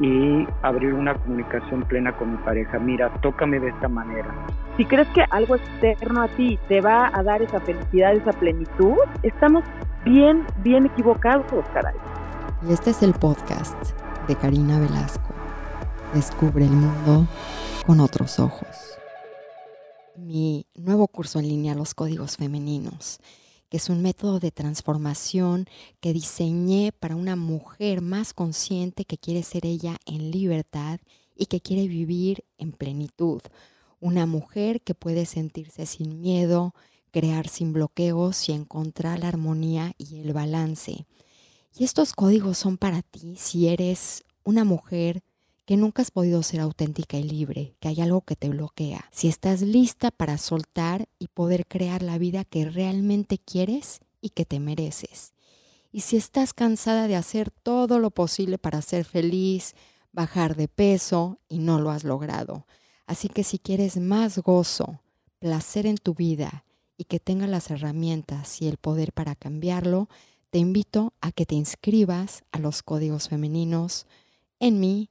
Y abrir una comunicación plena con mi pareja. Mira, tócame de esta manera. Si crees que algo externo a ti te va a dar esa felicidad, esa plenitud, estamos bien, bien equivocados, caray. Y este es el podcast de Karina Velasco. Descubre el mundo con otros ojos. Mi nuevo curso en línea, Los Códigos Femeninos que es un método de transformación que diseñé para una mujer más consciente que quiere ser ella en libertad y que quiere vivir en plenitud. Una mujer que puede sentirse sin miedo, crear sin bloqueos y encontrar la armonía y el balance. Y estos códigos son para ti si eres una mujer que nunca has podido ser auténtica y libre, que hay algo que te bloquea. Si estás lista para soltar y poder crear la vida que realmente quieres y que te mereces. Y si estás cansada de hacer todo lo posible para ser feliz, bajar de peso y no lo has logrado. Así que si quieres más gozo, placer en tu vida y que tengas las herramientas y el poder para cambiarlo, te invito a que te inscribas a los códigos femeninos en mi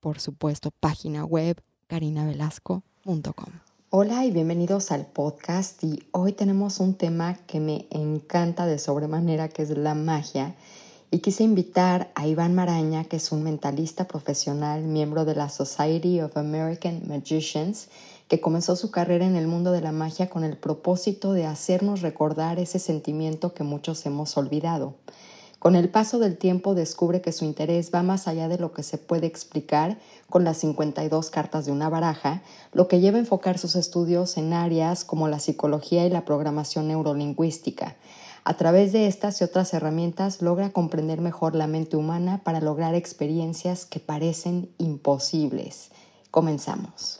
por supuesto, página web carinavelasco.com. Hola y bienvenidos al podcast y hoy tenemos un tema que me encanta de sobremanera, que es la magia. Y quise invitar a Iván Maraña, que es un mentalista profesional, miembro de la Society of American Magicians, que comenzó su carrera en el mundo de la magia con el propósito de hacernos recordar ese sentimiento que muchos hemos olvidado. Con el paso del tiempo descubre que su interés va más allá de lo que se puede explicar con las 52 cartas de una baraja, lo que lleva a enfocar sus estudios en áreas como la psicología y la programación neurolingüística. A través de estas y otras herramientas logra comprender mejor la mente humana para lograr experiencias que parecen imposibles. Comenzamos.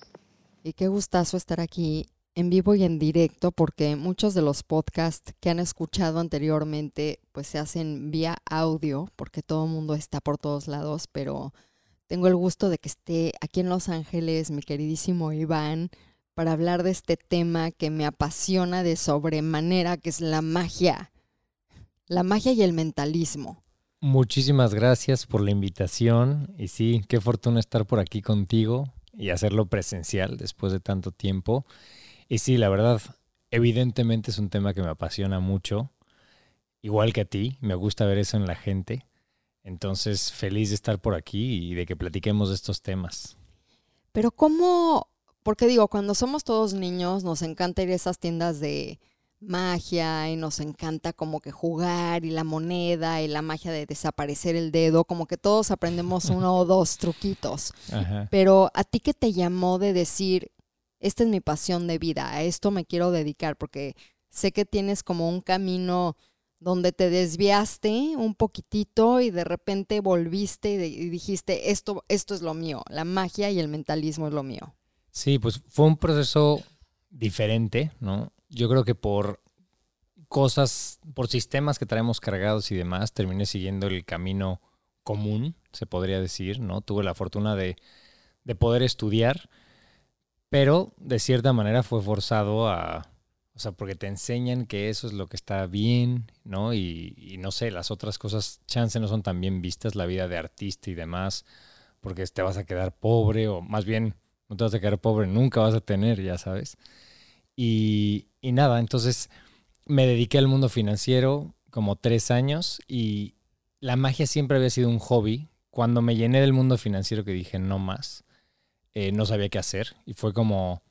Y qué gustazo estar aquí en vivo y en directo porque muchos de los podcasts que han escuchado anteriormente pues se hacen vía audio porque todo el mundo está por todos lados, pero tengo el gusto de que esté aquí en Los Ángeles mi queridísimo Iván para hablar de este tema que me apasiona de sobremanera, que es la magia. La magia y el mentalismo. Muchísimas gracias por la invitación y sí, qué fortuna estar por aquí contigo y hacerlo presencial después de tanto tiempo. Y sí, la verdad, evidentemente es un tema que me apasiona mucho, igual que a ti, me gusta ver eso en la gente. Entonces, feliz de estar por aquí y de que platiquemos de estos temas. Pero ¿cómo? Porque digo, cuando somos todos niños nos encanta ir a esas tiendas de magia y nos encanta como que jugar y la moneda y la magia de desaparecer el dedo, como que todos aprendemos uno o dos truquitos. Pero a ti qué te llamó de decir, esta es mi pasión de vida, a esto me quiero dedicar, porque sé que tienes como un camino donde te desviaste un poquitito y de repente volviste y, dijiste, esto, esto es lo mío, la magia y el mentalismo es lo mío. Sí, pues fue un proceso diferente, ¿no? Yo creo que por cosas, por sistemas que traemos cargados y demás, terminé siguiendo el camino común, se podría decir, ¿no? Tuve la fortuna de, de poder estudiar pero de cierta manera fue forzado a, o sea, porque te enseñan que eso es lo que está bien, ¿no? Y, no sé, las otras cosas, chance no son tan bien vistas, la vida de artista y demás, porque te vas a quedar pobre, o más bien, no te vas a quedar pobre, nunca vas a tener, ya sabes. Y, y nada, entonces me dediqué al mundo financiero como tres años y la magia siempre había sido un hobby. Cuando me llené del mundo financiero que dije no más, eh, no sabía qué hacer. Y fue como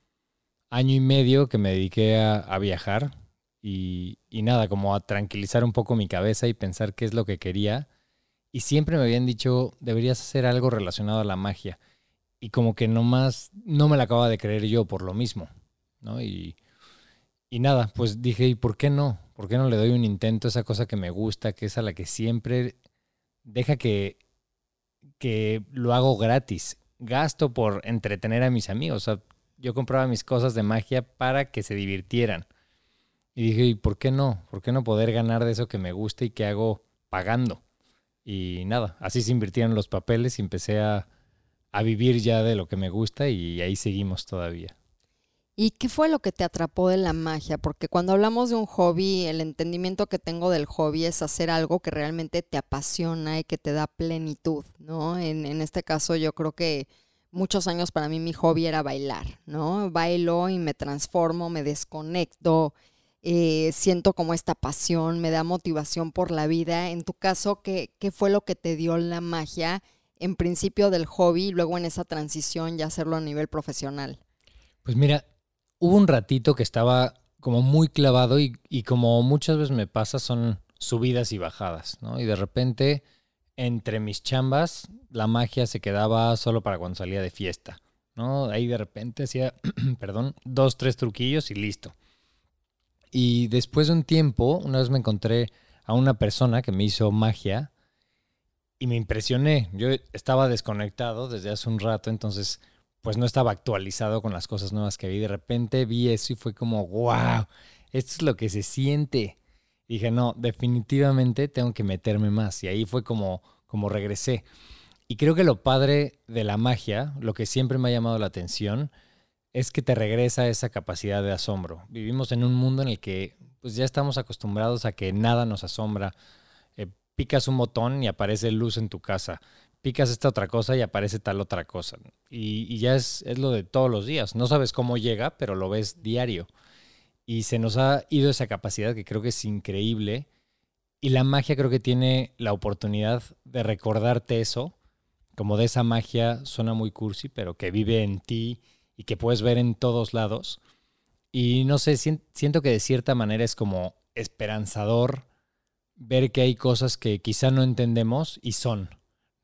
año y medio que me dediqué a, viajar y, nada, como a tranquilizar un poco mi cabeza y pensar qué es lo que quería. Y siempre me habían dicho, deberías hacer algo relacionado a la magia. Y como que nomás no me la acababa de creer yo por lo mismo. ¿no? Y, y nada, pues dije, ¿y por qué no? ¿Por qué no le doy un intento a esa cosa que me gusta, que es a la que siempre deja que, que lo hago gratis gasto por entretener a mis amigos. Yo compraba mis cosas de magia para que se divirtieran. Y dije, ¿y por qué no? ¿Por qué no poder ganar de eso que me gusta y que hago pagando? Y nada, así se invirtieron los papeles y empecé a, a vivir ya de lo que me gusta y ahí seguimos todavía. ¿Y qué fue lo que te atrapó de la magia? Porque cuando hablamos de un hobby, el entendimiento que tengo del hobby es hacer algo que realmente te apasiona y que te da plenitud, ¿no? En, este caso yo creo que muchos años para mí mi hobby era bailar, ¿no? Bailo y me transformo, me desconecto, eh, siento como esta pasión, me da motivación por la vida. En tu caso, ¿qué, ¿qué fue lo que te dio la magia en principio del hobby y luego en esa transición ya hacerlo a nivel profesional? Pues mira, hubo un ratito que estaba como muy clavado y, como muchas veces me pasa son subidas y bajadas, ¿no? Y de repente, entre mis chambas, la magia se quedaba solo para cuando salía de fiesta, ¿no? Ahí de repente hacía, perdón, dos, tres truquillos y listo. Y después de un tiempo, una vez me encontré a una persona que me hizo magia y me impresioné. Yo estaba desconectado desde hace un rato, entonces pues no estaba actualizado con las cosas nuevas que vi. De repente vi eso y fue como, wow, esto es lo que se siente. dije, no, definitivamente tengo que meterme más. Y ahí fue como, como regresé. Y creo que lo padre de la magia, lo que siempre me ha llamado la atención, es que te regresa esa capacidad de asombro. Vivimos en un mundo en el que pues ya estamos acostumbrados a que nada nos asombra. Eh, picas un botón y aparece luz en tu casa picas esta otra cosa y aparece tal otra cosa. Y, ya es, es, lo de todos los días. No sabes cómo llega, pero lo ves diario. Y se nos ha ido esa capacidad que creo que es increíble. Y la magia creo que tiene la oportunidad de recordarte eso. Como de esa magia suena muy cursi, pero que vive en ti y que puedes ver en todos lados. Y no sé, siento que de cierta manera es como esperanzador ver que hay cosas que quizá no entendemos y son.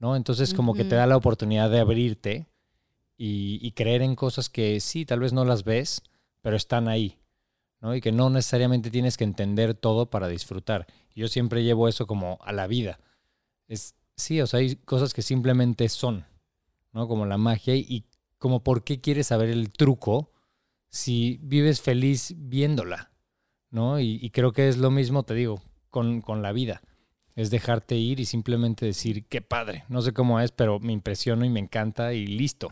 ¿No? Entonces como que te da la oportunidad de abrirte y, creer en cosas que sí, tal vez no las ves, pero están ahí, ¿no? Y que no necesariamente tienes que entender todo para disfrutar. Yo siempre llevo eso como a la vida. Es, sí, o sea, hay cosas que simplemente son, ¿no? Como la magia y como por qué quieres saber el truco si vives feliz viéndola, ¿no? Y, creo que es lo mismo, te digo, con, con la vida es dejarte ir y simplemente decir, qué padre, no sé cómo es, pero me impresiono y me encanta y listo.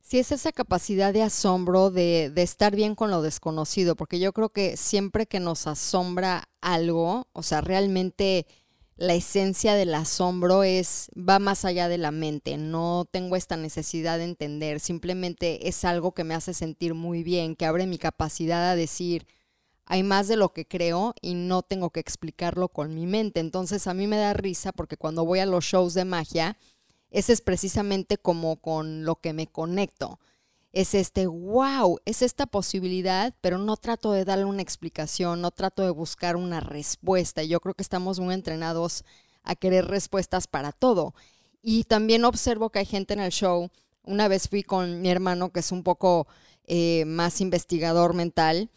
Sí, es esa capacidad de asombro, de, de, estar bien con lo desconocido, porque yo creo que siempre que nos asombra algo, o sea, realmente la esencia del asombro es, va más allá de la mente, no tengo esta necesidad de entender, simplemente es algo que me hace sentir muy bien, que abre mi capacidad a decir, hay más de lo que creo y no tengo que explicarlo con mi mente. Entonces a mí me da risa porque cuando voy a los shows de magia, ese es precisamente como con lo que me conecto. Es este, wow, es esta posibilidad, pero no trato de darle una explicación, no trato de buscar una respuesta. Yo creo que estamos muy entrenados a querer respuestas para todo. Y también observo que hay gente en el show. Una vez fui con mi hermano, que es un poco eh, más investigador mental,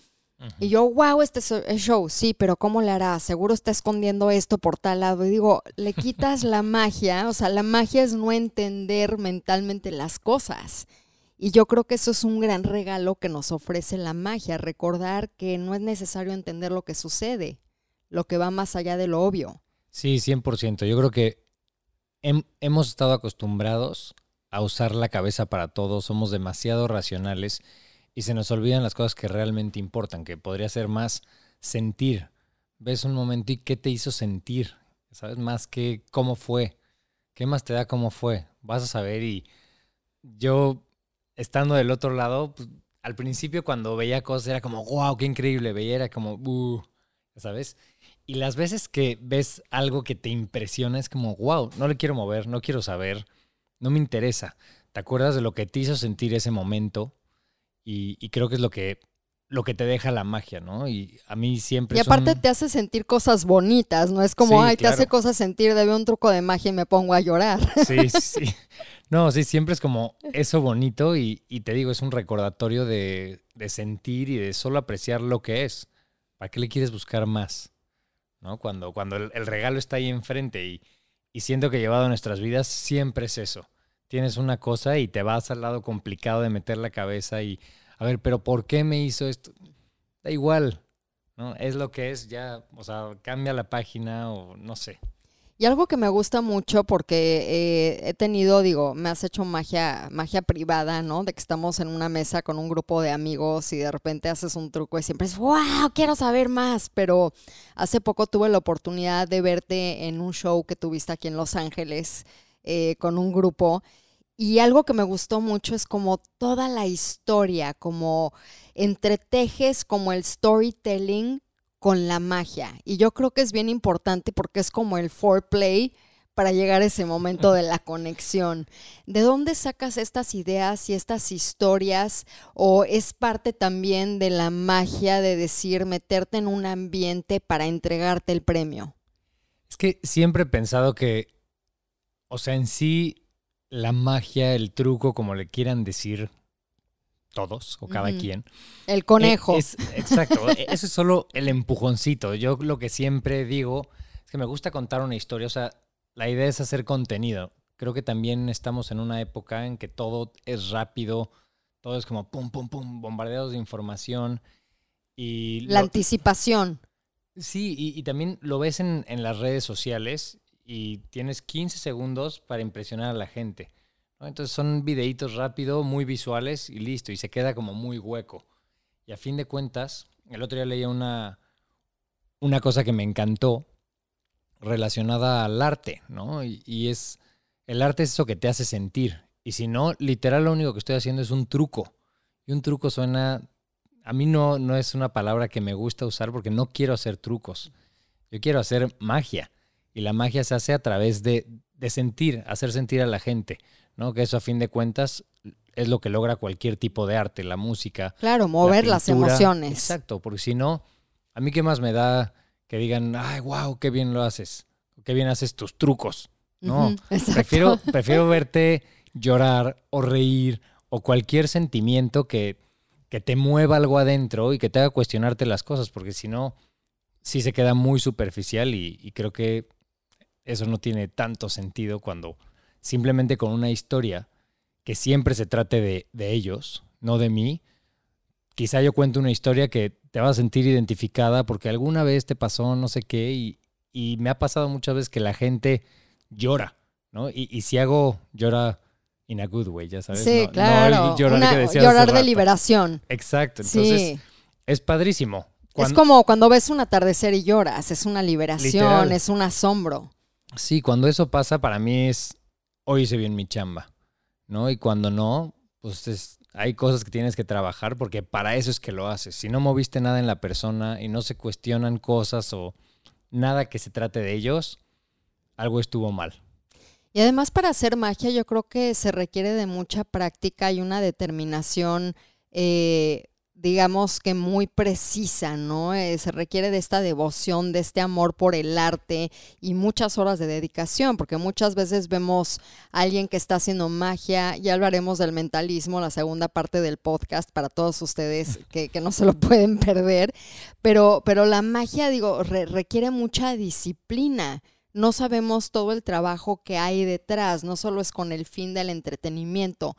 y yo, wow, este es show, sí, pero ¿cómo le hará? Seguro está escondiendo esto por tal lado. Y digo, le quitas la magia, o sea, la magia es no entender mentalmente las cosas. Y yo creo que eso es un gran regalo que nos ofrece la magia, recordar que no es necesario entender lo que sucede, lo que va más allá de lo obvio. Sí, 100%. Yo creo que hemos estado acostumbrados a usar la cabeza para todo, somos demasiado racionales y se nos olvidan las cosas que realmente importan, que podría ser más sentir. Ves un momento y qué te hizo sentir, ¿sabes? Más que cómo fue. ¿Qué más te da cómo fue? Vas a saber y yo, estando del otro lado, pues, al principio cuando veía cosas era como, wow, qué increíble, veía era como, uh, ¿sabes? Y las veces que ves algo que te impresiona es como, wow, no le quiero mover, no quiero saber, no me interesa. ¿Te acuerdas de lo que te hizo sentir ese momento? Y, creo que es lo que, lo que te deja la magia, ¿no? Y a mí siempre... Y aparte te hace sentir cosas bonitas, ¿no? Es como, ay, te hace cosas sentir, de un truco de magia y me pongo a llorar. Sí, sí. No, sí, siempre es como eso bonito y, te digo, es un recordatorio de, sentir y de solo apreciar lo que es. ¿Para qué le quieres buscar más? ¿No? Cuando, cuando el, el regalo está ahí enfrente y, y siento que llevado a nuestras vidas siempre es eso tienes una cosa y te vas al lado complicado de meter la cabeza y a ver, pero ¿por qué me hizo esto? Da igual, ¿no? Es lo que es, ya, o sea, cambia la página o no sé. Y algo que me gusta mucho porque eh, he tenido, digo, me has hecho magia, magia privada, ¿no? De que estamos en una mesa con un grupo de amigos y de repente haces un truco y siempre es, wow, quiero saber más. Pero hace poco tuve la oportunidad de verte en un show que tuviste aquí en Los Ángeles eh, con un grupo. Y algo que me gustó mucho es como toda la historia, como entretejes como el storytelling con la magia. Y yo creo que es bien importante porque es como el foreplay para llegar a ese momento de la conexión. ¿De dónde sacas estas ideas y estas historias? ¿O es parte también de la magia de decir, meterte en un ambiente para entregarte el premio? Es que siempre he pensado que, o sea, en sí, la magia, el truco, como le quieran decir, todos o cada quien. El conejo. Es, exacto, e, eso es solo el empujoncito. Yo lo que siempre digo es que me gusta contar una historia, o sea, la idea es hacer contenido. Creo que también estamos en una época en que todo es rápido, todo es como pum, pum, pum, bombardeados de información. Y la anticipación. Sí, y, y, también lo ves en, en las redes sociales y tienes 15 segundos para impresionar a la gente. Entonces son videitos rápido, muy visuales y listo, y se queda como muy hueco. Y a fin de cuentas, el otro día leía una, una cosa que me encantó relacionada al arte, ¿no? Y, es, el arte es eso que te hace sentir. Y si no, literal lo único que estoy haciendo es un truco. Y un truco suena, a mí no, no es una palabra que me gusta usar porque no quiero hacer trucos. Yo quiero hacer magia. Y la magia se hace a través de, de sentir, hacer sentir a la gente. ¿no? Que eso a fin de cuentas es lo que logra cualquier tipo de arte, la música. Claro, mover las emociones. Exacto, porque si no, a mí qué más me da que digan, ay, wow, qué bien lo haces, qué bien haces tus trucos. No, prefiero, prefiero verte llorar o reír o cualquier sentimiento que, que te mueva algo adentro y que te haga cuestionarte las cosas, porque si no, sí se queda muy superficial y creo que eso no tiene tanto sentido cuando simplemente con una historia que siempre se trate de, ellos, no de mí. Quizá yo cuento una historia que te vas a sentir identificada porque alguna vez te pasó no sé qué y, me ha pasado muchas veces que la gente llora, ¿no? Y, si hago llora in a good way, ya sabes. Sí, claro. llorar, de liberación. Exacto. Entonces, es padrísimo. es como cuando ves un atardecer y lloras, es una liberación, es un asombro. Sí, cuando eso pasa para mí es hoy hice bien mi chamba, ¿no? Y cuando no, pues hay cosas que tienes que trabajar porque para eso es que lo haces. Si no moviste nada en la persona y no se cuestionan cosas o nada que se trate de ellos, algo estuvo mal. Y además para hacer magia yo creo que se requiere de mucha práctica y una determinación eh, digamos que muy precisa, ¿no? Eh, se requiere de esta devoción, de este amor por el arte y muchas horas de dedicación, porque muchas veces vemos a alguien que está haciendo magia, ya hablaremos del mentalismo, la segunda parte del podcast para todos ustedes que, no se lo pueden perder, pero, pero la magia, digo, requiere mucha disciplina. No sabemos todo el trabajo que hay detrás, no solo es con el fin del entretenimiento.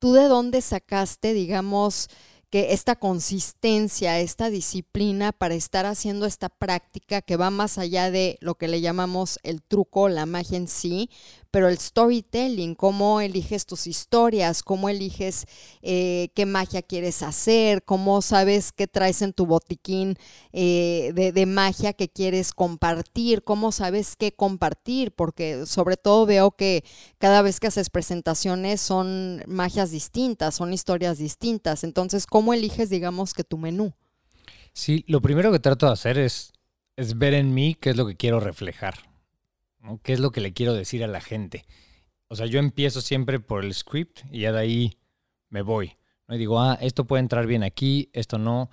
¿Tú de dónde sacaste, digamos, que esta consistencia, esta disciplina para estar haciendo esta práctica que va más allá de lo que le llamamos el truco, la magia en sí, pero el storytelling, cómo eliges tus historias, cómo eliges eh, qué magia quieres hacer, cómo sabes qué traes en tu botiquín eh, de, magia que quieres compartir, cómo sabes qué compartir, porque sobre todo veo que cada vez que haces presentaciones son magias distintas, son historias distintas. Entonces, ¿cómo eliges, digamos, que tu menú? Sí, lo primero que trato de hacer es ver en mí qué es lo que quiero reflejar. ¿Qué es lo que le quiero decir a la gente? O sea, yo empiezo siempre por el script y ya de ahí me voy. ¿no? Y digo, ah, esto puede entrar bien aquí, esto no.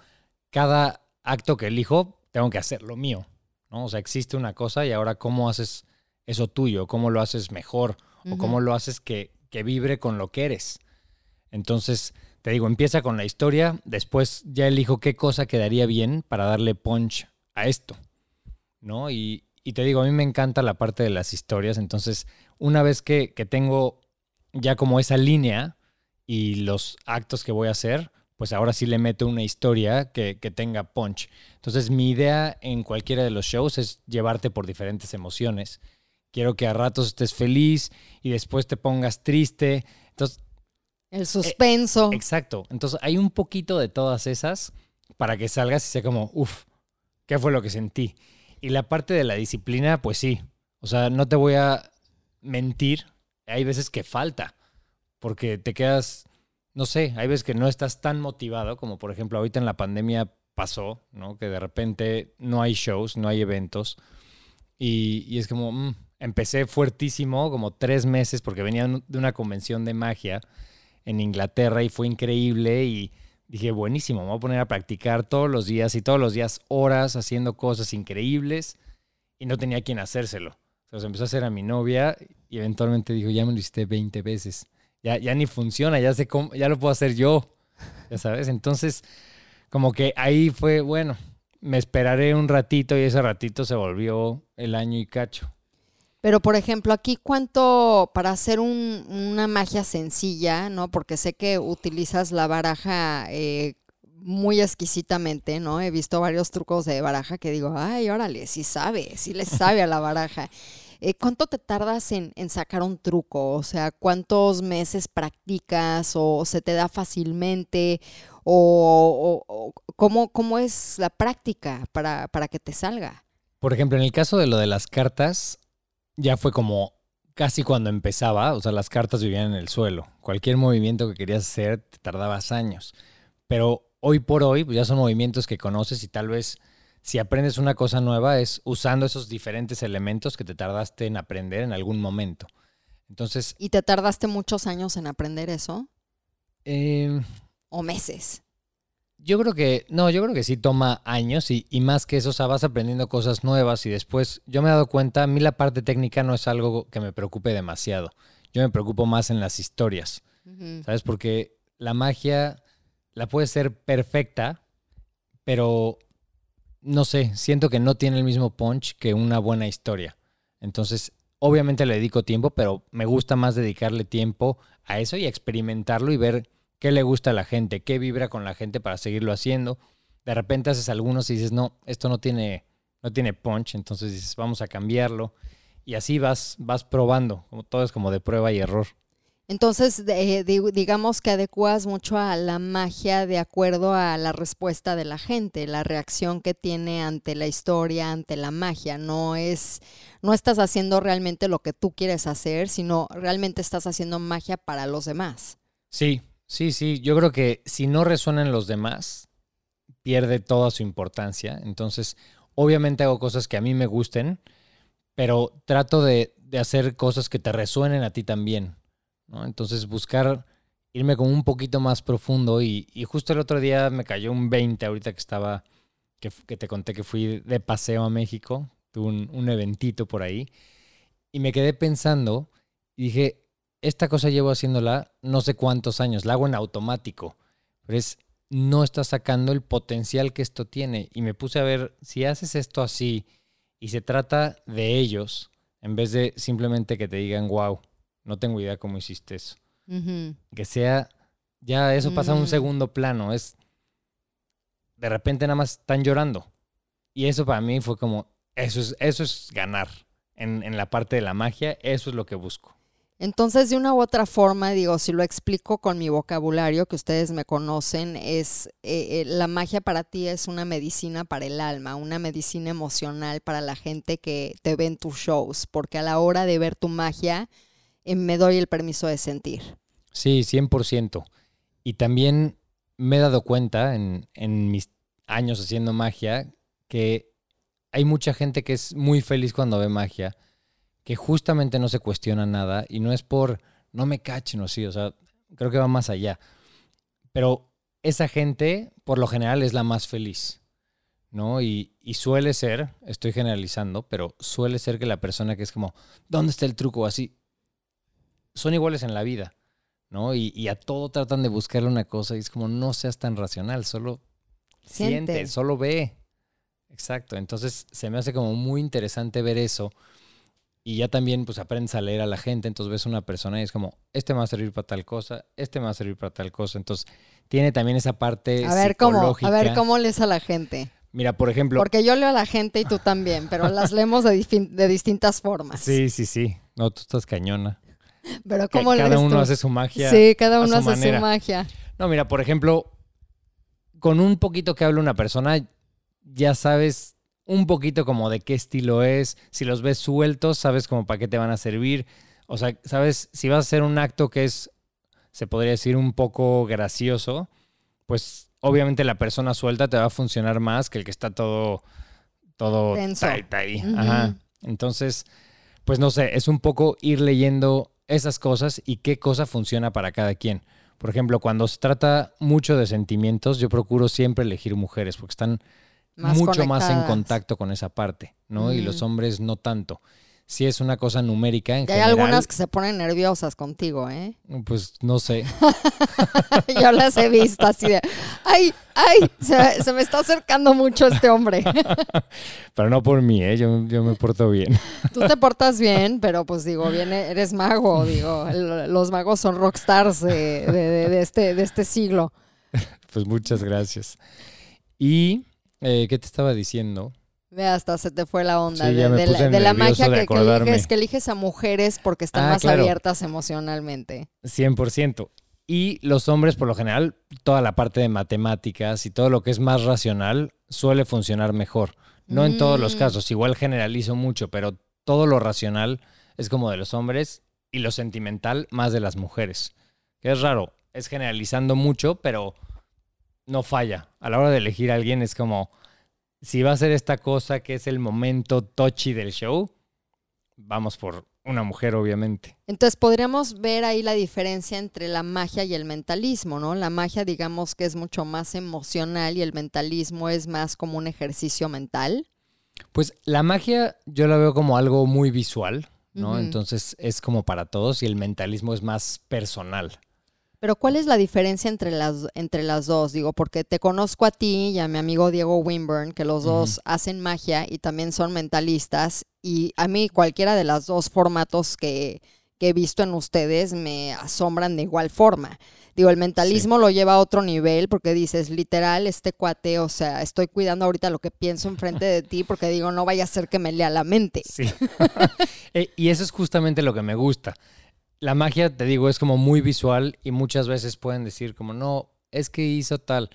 Cada acto que elijo, tengo que hacer lo mío. ¿no? O sea, existe una cosa y ahora cómo haces eso tuyo, cómo lo haces mejor o cómo lo haces que, que vibre con lo que eres. Entonces, te digo, empieza con la historia, después ya elijo qué cosa quedaría bien para darle punch a esto, ¿no? Y, y te digo, a mí me encanta la parte de las historias, entonces una vez que, tengo ya como esa línea y los actos que voy a hacer, pues ahora sí le meto una historia que, que, tenga punch. Entonces mi idea en cualquiera de los shows es llevarte por diferentes emociones. Quiero que a ratos estés feliz y después te pongas triste. Entonces... El suspenso. Eh, exacto. Entonces hay un poquito de todas esas para que salgas y sea como, uff, ¿qué fue lo que sentí? Y la parte de la disciplina, pues sí. O sea, no te voy a mentir. Hay veces que falta. Porque te quedas no sé, hay veces que no estás tan motivado como por ejemplo ahorita en la pandemia pasó, ¿no? Que de repente no hay shows, no hay eventos y, es como, mm, empecé fuertísimo, como tres meses porque venía de una convención de magia en Inglaterra y fue increíble y dije, buenísimo, me voy a poner a practicar todos los días y todos los días horas haciendo cosas increíbles y no tenía quien hacérselo. Se empezó a hacer a mi novia y eventualmente dijo, ya me lo hiciste 20 veces ya, ya ni funciona, ya sé cómo, ya lo puedo hacer yo, ya sabes. Entonces, como que ahí fue, bueno, me esperaré un ratito y ese ratito se volvió el año y cacho. Pero, por ejemplo, aquí, ¿cuánto para hacer una magia sencilla, no? Porque sé que utilizas la baraja eh, muy exquisitamente, ¿no? He visto varios trucos de baraja que digo, ay, órale, sí sabe, sí le sabe a la baraja. Eh, ¿Cuánto te tardas en, sacar un truco? O sea, ¿cuántos meses practicas o se te da fácilmente? ¿O, ¿cómo, es la práctica para, para que te salga? Por ejemplo, en el caso de lo de las cartas, ya fue como casi cuando empezaba, o sea, las cartas vivían en el suelo. Cualquier movimiento que querías hacer te tardabas años. Pero hoy por hoy, pues ya son movimientos que conoces y tal vez si aprendes una cosa nueva es usando esos diferentes elementos que te tardaste en aprender en algún momento. Entonces. ¿Y te tardaste muchos años en aprender eso? Em, ¿O meses? Yo creo que, no, yo creo que sí toma años y, más que eso, o sea, vas aprendiendo cosas nuevas y después yo me he dado cuenta, a mí la parte técnica no es algo que me preocupe demasiado. Yo me preocupo más en las historias, ¿sabes? Porque la magia la puede ser perfecta, pero no sé, siento que no tiene el mismo punch que una buena historia. Entonces, obviamente le dedico tiempo, pero me gusta más dedicarle tiempo a eso y experimentarlo y ver qué le gusta a la gente, qué vibra con la gente para seguirlo haciendo. De repente haces algunos y dices, no, esto no tiene, no tiene punch, entonces dices, vamos a cambiarlo. Y así vas, vas probando, como todo es como de prueba y error. Entonces, digamos que adecuas mucho a la magia de acuerdo a la respuesta de la gente, la reacción que tiene ante la historia, ante la magia. No es, no estás haciendo realmente lo que tú quieres hacer, sino realmente estás haciendo magia para los demás. Sí, sí, sí. Yo creo que si no resuenan los demás, pierde toda su importancia. Entonces, obviamente hago cosas que a mí me gusten, pero trato de, hacer cosas que te resuenen a ti también. Entonces buscar irme como un poquito más profundo y, justo el otro día me cayó un 20 ahorita que estaba, que, te conté que fui de paseo a México, tuve un, un eventito por ahí y me quedé pensando y dije, esta cosa llevo haciéndola no sé cuántos años, la hago en automático, pero es, no está sacando el potencial que esto tiene. Y me puse a ver, si haces esto así y se trata de ellos, en vez de simplemente que te digan, wow, no tengo idea cómo hiciste eso. Que sea, ya eso pasa a un mm. segundo plano, es, de repente nada más están llorando. Y eso para mí fue como, eso es, eso es ganar en, en la parte de la magia, eso es lo que busco. Entonces, de una u otra forma, digo, si lo explico con mi vocabulario, que ustedes me conocen, es eh, eh, la magia para ti es una medicina para el alma, una medicina emocional para la gente que te ve en tus shows, porque a la hora de ver tu magia, me doy el permiso de sentir. Sí, 100%. Y también me he dado cuenta en, mis años haciendo magia que hay mucha gente que es muy feliz cuando ve magia, que justamente no se cuestiona nada y no es por no me cachen o sí, o sea, creo que va más allá. Pero esa gente, por lo general, es la más feliz, ¿no? Y, y, suele ser, estoy generalizando, pero suele ser que la persona que es como, ¿dónde está el truco? Así, son iguales en la vida, ¿no? Y, a todo tratan de buscarle una cosa y es como no seas tan racional, solo siente, solo ve. Exacto, entonces se me hace como muy interesante ver eso y ya también pues aprendes a leer a la gente, entonces ves una persona y es como, este me va a servir para tal cosa, este me va a servir para tal cosa, entonces tiene también esa parte A ver cómo, a ver cómo lees a la gente. Mira, por ejemplo, Porque yo leo a la gente y tú también, pero las leemos de, distintas formas. sí, sí, sí, no, tú estás cañona. Pero cómo lees cada uno tú? hace su magia. Sí, cada uno su hace manera. su magia. No, mira, por ejemplo, con un poquito que habla una persona, ya sabes un poquito como de qué estilo es. Si los ves sueltos, sabes como para qué te van a servir. O sea, sabes, si vas a hacer un acto que es, se podría decir, un poco gracioso, pues obviamente la persona suelta te va a funcionar más que el que está todo, todo Tenso. tight ahí. Ajá. Entonces, pues no sé, es un poco ir leyendo esas cosas y qué cosa funciona para cada quien. Por ejemplo, cuando se trata mucho de sentimientos, yo procuro siempre elegir mujeres porque están Más mucho más en contacto con esa parte, ¿no? Y Mm. los hombres no tanto. Si es una cosa numérica en Y hay general, algunas que se ponen nerviosas contigo, ¿eh? pues no sé. Yo las he visto así de, ay, ay, se, se me está acercando mucho este hombre. Pero no por mí, ¿eh? Yo, yo me porto bien. Tú te portas bien, pero pues digo, viene, eres mago, digo, los magos son rockstars de, de- de- de este, de este siglo. Pues muchas gracias. Y, eh, ¿qué te estaba diciendo? Ve, hasta se te fue la onda Sí, de, la, de magia de que, eliges, que eliges a mujeres porque están Ah, más claro. abiertas emocionalmente. 100%. Y los hombres, por lo general, toda la parte de matemáticas y todo lo que es más racional suele funcionar mejor. No en todos los Mm. casos, igual generalizo mucho, pero todo lo racional es como de los hombres y lo sentimental más de las mujeres. Que es raro, es generalizando mucho, pero no falla. A la hora de elegir a alguien es como, si va a ser esta cosa que es el momento touchy del show, vamos por una mujer, obviamente. Entonces podríamos ver ahí la diferencia entre la magia y el mentalismo, ¿no? La magia digamos que es mucho más emocional y el mentalismo es más como un ejercicio mental. Pues la magia yo la veo como algo muy visual, ¿no? Entonces es como para todos y el mentalismo es más personal. Pero ¿cuál es la diferencia entre las, entre las dos? Digo, porque te conozco a ti y a mi amigo Diego Wimburn, que los dos hacen magia y también son mentalistas. Y a mí cualquiera de los dos formatos que, que he visto en ustedes me asombran de igual forma. Digo, el mentalismo lo lleva a otro nivel porque dices, literal, este cuate, o sea, estoy cuidando ahorita lo que pienso enfrente de ti porque digo, no vaya a ser que me lea la mente. Sí. Eh, y eso es justamente lo que me gusta. La magia, te digo, es como muy visual y muchas veces pueden decir como, no, es que hizo tal.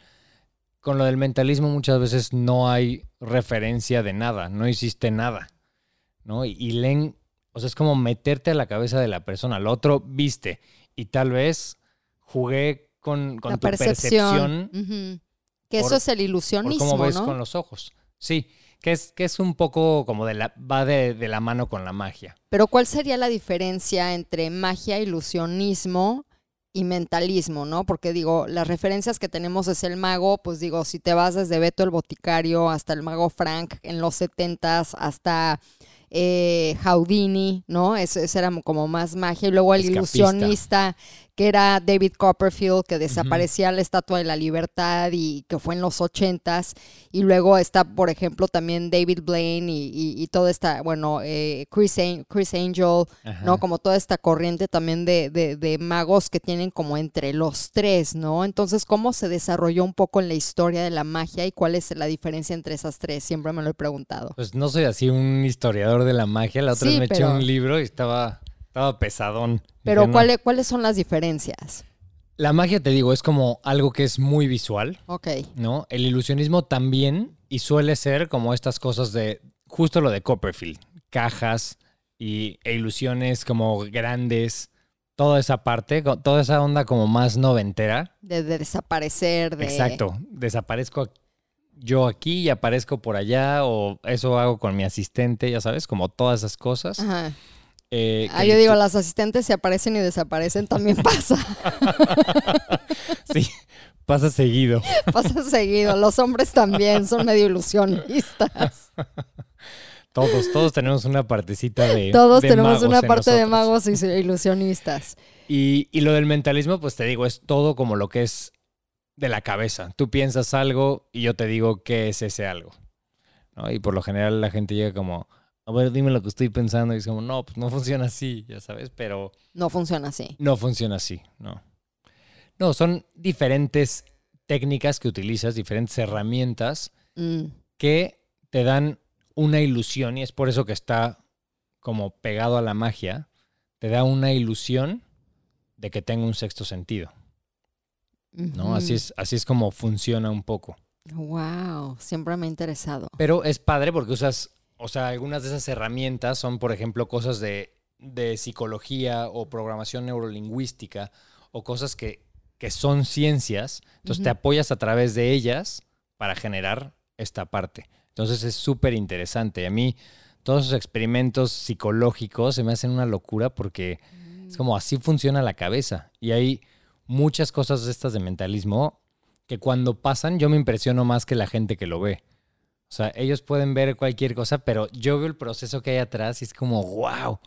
Con lo del mentalismo muchas veces no hay referencia de nada, no hiciste nada, ¿no? Y, y leen, o sea, es como meterte a la cabeza de la persona. Lo otro, viste, y tal vez jugué con, con la tu percepción. Que por- eso es el por ilusionismo, cómo ves ¿no? con los ojos. Sí, que es, que es un poco como de la, va de, de la mano con la magia. Pero ¿cuál sería la diferencia entre magia, ilusionismo y mentalismo, no? Porque digo, las referencias que tenemos es el mago, pues digo, si te vas desde Beto el Boticario hasta el mago Frank en los setentas, hasta eh, Houdini, ¿no? Ese, ese era como más magia. Y luego el Escapista. ilusionista, que era David Copperfield, que desaparecía la Estatua de la Libertad y que fue en los ochentas. Y luego está, por ejemplo, también David Blaine y, y, y toda esta, bueno, eh, Chris, An- Chris Angel. ¿no? Como toda esta corriente también de, de, de magos que tienen como entre los tres, ¿no? Entonces, ¿cómo se desarrolló un poco en la historia de la magia y cuál es la diferencia entre esas tres? Siempre me lo he preguntado. Pues no soy así un historiador de la magia. La otra Sí, vez me pero- eché un libro y estaba, estaba pesadón. Pero Dije, no. ¿cuáles ¿cuáles son las diferencias? La magia, te digo, es como algo que es muy visual, Ok. ¿no? El ilusionismo también, y suele ser como estas cosas de, justo lo de Copperfield, cajas y, e ilusiones como grandes, toda esa parte, toda esa onda como más noventera. De, de desaparecer, de... Exacto, desaparezco yo aquí y aparezco por allá, o eso hago con mi asistente, ya sabes, como todas esas cosas. Ajá. Eh, Ah, yo digo, las asistentes se aparecen y desaparecen, también pasa. Sí, pasa seguido. pasa seguido. Los hombres también son medio ilusionistas. Todos, todos tenemos una partecita de. Todos de tenemos magos una parte de magos y ilusionistas. Y, y lo del mentalismo, pues te digo, es todo como lo que es de la cabeza. Tú piensas algo y yo te digo qué es ese algo. ¿no? Y por lo general la gente llega como, a ver, dime lo que estoy pensando. Y es como, no, pues no funciona así, ya sabes, pero No funciona así. no funciona así, no. No, son diferentes técnicas que utilizas, diferentes herramientas Mm, que te dan una ilusión y es por eso que está como pegado a la magia, te da una ilusión de que tenga un sexto sentido, ¿no? Así es, así es como funciona un poco. Wow, siempre me ha interesado. Pero es padre porque usas, o sea, algunas de esas herramientas son, por ejemplo, cosas de, de psicología o programación neurolingüística o cosas que, que son ciencias. Entonces te apoyas a través de ellas para generar esta parte. Entonces es súper interesante. A mí todos esos experimentos psicológicos se me hacen una locura porque es como así funciona la cabeza. Y hay muchas cosas de estas de mentalismo que cuando pasan yo me impresiono más que la gente que lo ve. O sea, ellos pueden ver cualquier cosa, pero yo veo el proceso que hay atrás y es como, wow. O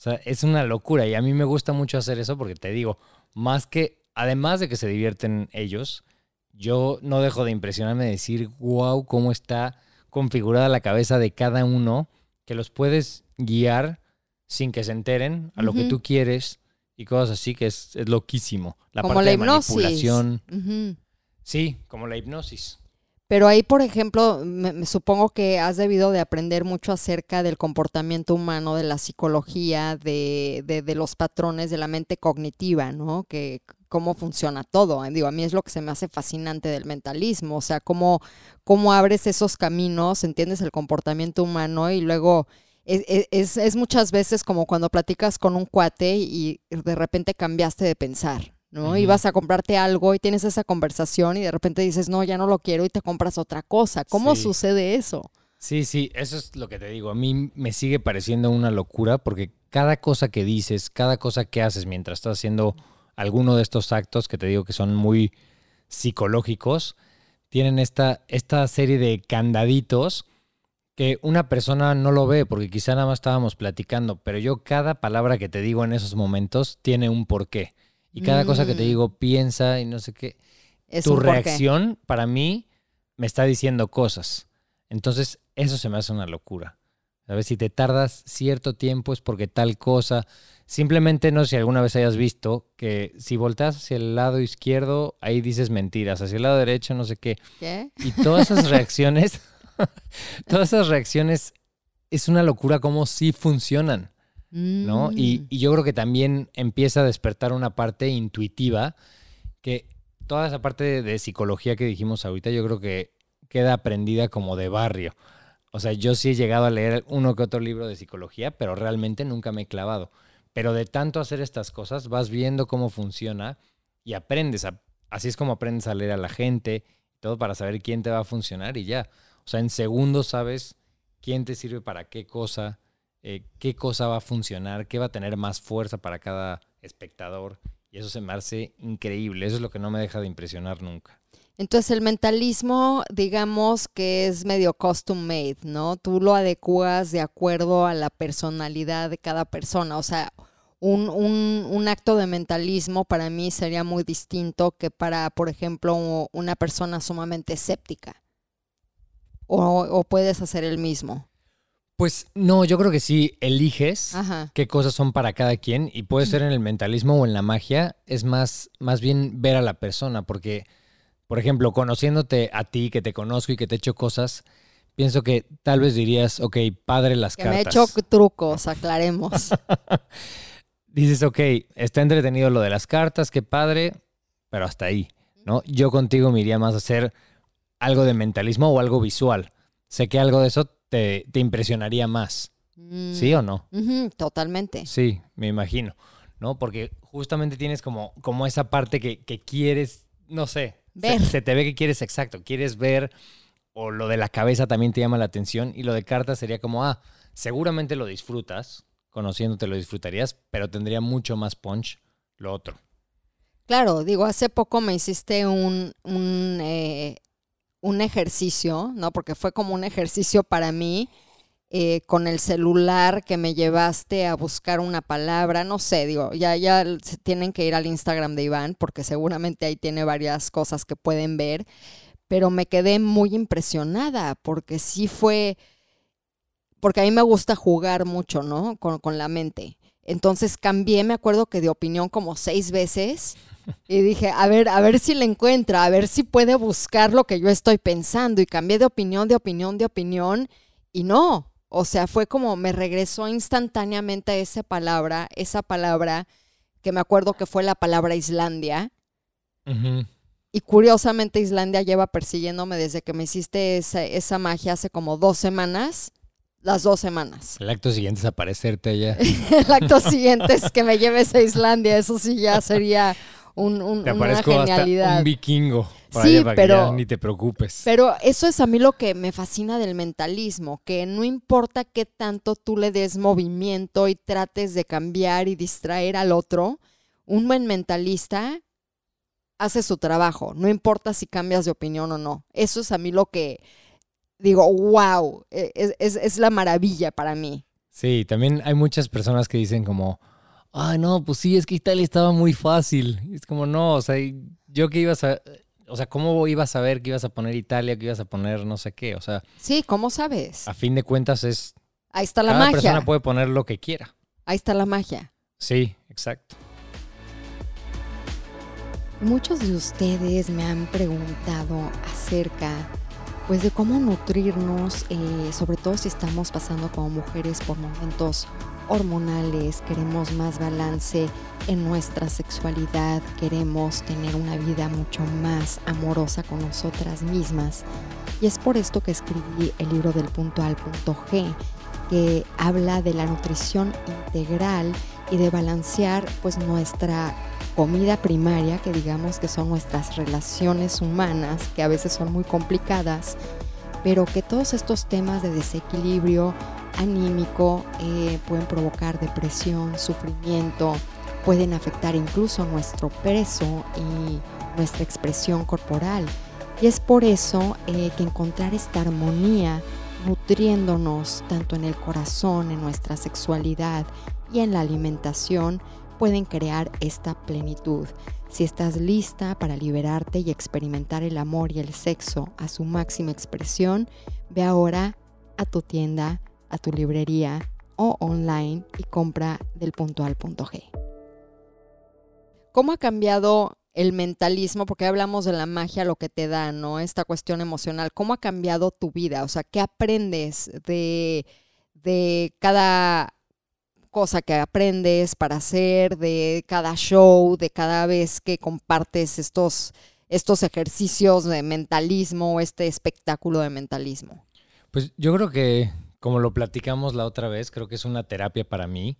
sea, es una locura. Y a mí me gusta mucho hacer eso porque te digo, más que, además de que se divierten ellos, yo no dejo de impresionarme de decir, wow, cómo está configurada la cabeza de cada uno, que los puedes guiar sin que se enteren a lo que tú quieres y cosas así, que es, es loquísimo. La Como parte la de hipnosis. manipulación. Sí, como la hipnosis. Pero ahí, por ejemplo, me, supongo que has debido de aprender mucho acerca del comportamiento humano, de la psicología, de, de- de los patrones de la mente cognitiva, ¿no? Que cómo funciona todo. Digo, a mí es lo que se me hace fascinante del mentalismo, o sea, cómo, cómo abres esos caminos, entiendes el comportamiento humano y luego es, es- es- es muchas veces como cuando platicas con un cuate y de repente cambiaste de pensar, ¿no? Ujú. Ibas a comprarte algo y tienes esa conversación y de repente dices, no, ya no lo quiero y te compras otra cosa. ¿Cómo Sí. sucede eso? Sí, sí, eso es lo que te digo. A mí me sigue pareciendo una locura porque cada cosa que dices, cada cosa que haces mientras estás haciendo alguno de estos actos que te digo que son muy psicológicos, tienen esta, esta serie de candaditos que una persona no lo ve porque quizá nada más estábamos platicando, pero yo cada palabra que te digo en esos momentos tiene un porqué. Y cada cosa que te Mm. digo piensa y no sé qué Es tu porqué. reacción para mí me está diciendo cosas. Entonces, eso se me hace una locura. ¿Sabes? Si te tardas cierto tiempo es porque tal cosa. Simplemente no sé si alguna vez hayas visto que si volteas hacia el lado izquierdo, ahí dices mentiras, hacia el lado derecho, no sé qué. ¿Qué? Y todas esas reacciones, todas esas reacciones, es una locura cómo sí funcionan. ¿No? Y, Mm. y yo creo que también empieza a despertar una parte intuitiva que toda esa parte de, de psicología que dijimos ahorita, yo creo que queda aprendida como de barrio. O sea, yo sí he llegado a leer uno que otro libro de psicología, pero realmente nunca me he clavado. Pero de tanto hacer estas cosas, vas viendo cómo funciona y aprendes. a- así es como aprendes a leer a la gente, todo para saber quién te va a funcionar y ya. O sea, en segundos sabes quién te sirve para qué cosa, eh, qué cosa va a funcionar, qué va a tener más fuerza para cada espectador. Y eso se me hace increíble. Eso es lo que no me deja de impresionar nunca. Entonces el mentalismo, digamos que es medio custom made, ¿no? Tú lo adecuas de acuerdo a la personalidad de cada persona. O sea, un, un- un acto de mentalismo para mí sería muy distinto que para, por ejemplo, una persona sumamente escéptica. O, o puedes hacer el mismo. Pues no, yo creo que sí eliges Ajá. qué cosas son para cada quien y puede ser en el mentalismo o en la magia, es más, más bien ver a la persona, porque, por ejemplo, conociéndote a ti, que te conozco y que te he hecho cosas, pienso que tal vez dirías, ok, padre las Que me he cartas. hecho trucos, aclaremos. Dices, ok, está entretenido lo de las cartas, qué padre, pero hasta ahí, ¿no? Yo contigo me iría más a hacer algo de mentalismo o algo visual. Sé que algo de eso te, te impresionaría más, ¿sí o no? Mm, totalmente. Sí, me imagino, ¿no? Porque justamente tienes como, como esa parte que, que quieres, no sé, se- Ver. Se, te ve que quieres exacto, quieres ver, o lo de la cabeza también te llama la atención, y lo de cartas sería como, ah, seguramente lo disfrutas, conociéndote lo disfrutarías, pero tendría mucho más punch lo otro. Claro, digo, hace poco me hiciste un, un, eh, un ejercicio, ¿no? Porque fue como un ejercicio para mí eh, con el celular que me llevaste a buscar una palabra, no sé, digo, ya, ya tienen que ir al Instagram de Iván porque seguramente ahí tiene varias cosas que pueden ver, pero me quedé muy impresionada porque sí fue porque a mí me gusta jugar mucho, ¿no? Con, con la mente. Entonces cambié, me acuerdo que de opinión como seis veces y dije, a ver, a ver si le encuentra, a ver si puede buscar lo que yo estoy pensando. Y cambié de opinión, de opinión, de opinión y no. O sea, fue como me regresó instantáneamente a esa palabra, esa palabra que me acuerdo que fue la palabra Islandia. Y curiosamente Islandia lleva persiguiéndome desde que me hiciste esa, esa magia hace como dos semanas las dos semanas. El acto siguiente es aparecerte allá. el acto siguiente es que me lleves a Islandia. Eso sí ya sería un, un, te una genialidad. Hasta un vikingo. sí, pero ni te preocupes. Pero eso es a mí lo que me fascina del mentalismo, que no importa qué tanto tú le des movimiento y trates de cambiar y distraer al otro, un buen mentalista hace su trabajo, no importa si cambias de opinión o no. Eso es a mí lo que digo, wow, e, es, la maravilla para mí. Sí, también hay muchas personas que dicen como, ah, no, pues sí, es que Italia estaba muy fácil. es como, no, o sea, yo que ibas a, o sea, ¿cómo ibas a saber que ibas a poner Italia, que ibas a poner no sé qué? O sea. Sí, ¿cómo sabes? A fin de cuentas es. Ahí está la cada magia. persona puede poner lo que quiera. Ahí está la magia. Sí, exacto. Muchos de ustedes me han preguntado acerca pues de cómo nutrirnos, eh, sobre todo si estamos pasando como mujeres por momentos hormonales, queremos más balance en nuestra sexualidad, queremos tener una vida mucho más amorosa con nosotras mismas. Y es por esto que escribí el libro del punto al punto G, que habla de la nutrición integral y de balancear pues nuestra comida primaria, que digamos que son nuestras relaciones humanas, que a veces son muy complicadas, pero que todos estos temas de desequilibrio anímico eh, pueden provocar depresión, sufrimiento, pueden afectar incluso nuestro peso y nuestra expresión corporal. Y es por eso eh, que encontrar esta armonía nutriéndonos tanto en el corazón, en nuestra sexualidad y en la alimentación, pueden crear esta plenitud. Si estás lista para liberarte y experimentar el amor y el sexo a su máxima expresión, ve ahora a tu tienda, a tu librería o online y compra del punto al punto G. ¿Cómo ha cambiado el mentalismo? Porque hablamos de la magia, lo que te da, ¿no? Esta cuestión emocional. ¿Cómo ha cambiado tu vida? O sea, ¿qué aprendes de, de cada cosa que aprendes para hacer, de cada show, de cada vez que compartes estos, estos ejercicios de mentalismo, este espectáculo de mentalismo? Pues yo creo que, como lo platicamos la otra vez, creo que es una terapia para mí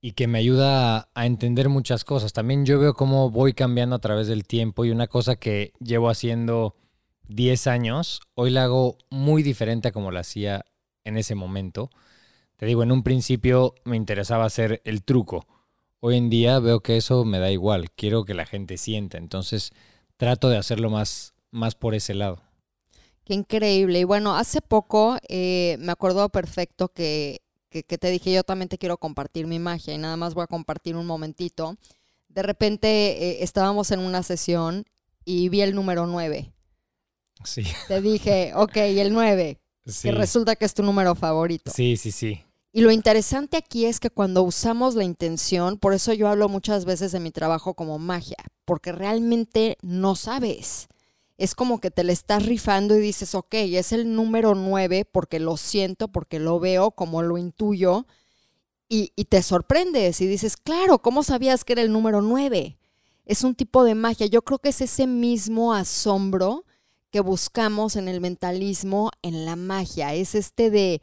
y que me ayuda a, entender muchas cosas. También yo veo cómo voy cambiando a través del tiempo y una cosa que llevo haciendo 10 años, hoy la hago muy diferente a como la hacía en ese momento. Te digo, en un principio me interesaba hacer el truco. Hoy en día veo que eso me da igual. Quiero que la gente sienta. Entonces trato de hacerlo más, más por ese lado. Qué increíble. Y bueno, hace poco eh, me acuerdo perfecto que, que, te dije, yo también te quiero compartir mi magia y nada más voy a compartir un momentito. De repente eh, estábamos en una sesión y vi el número 9. Sí. Te dije, ok, el 9. Que resulta que es tu número favorito. Sí, sí, sí. Y lo interesante aquí es que cuando usamos la intención, por eso yo hablo muchas veces de mi trabajo como magia, porque realmente no sabes. Es como que te le estás rifando y dices, ok, es el número nueve porque lo siento, porque lo veo, como lo intuyo, y, y te sorprendes y dices, claro, ¿cómo sabías que era el número nueve? Es un tipo de magia. Yo creo que es ese mismo asombro que buscamos en el mentalismo, en la magia. Es este de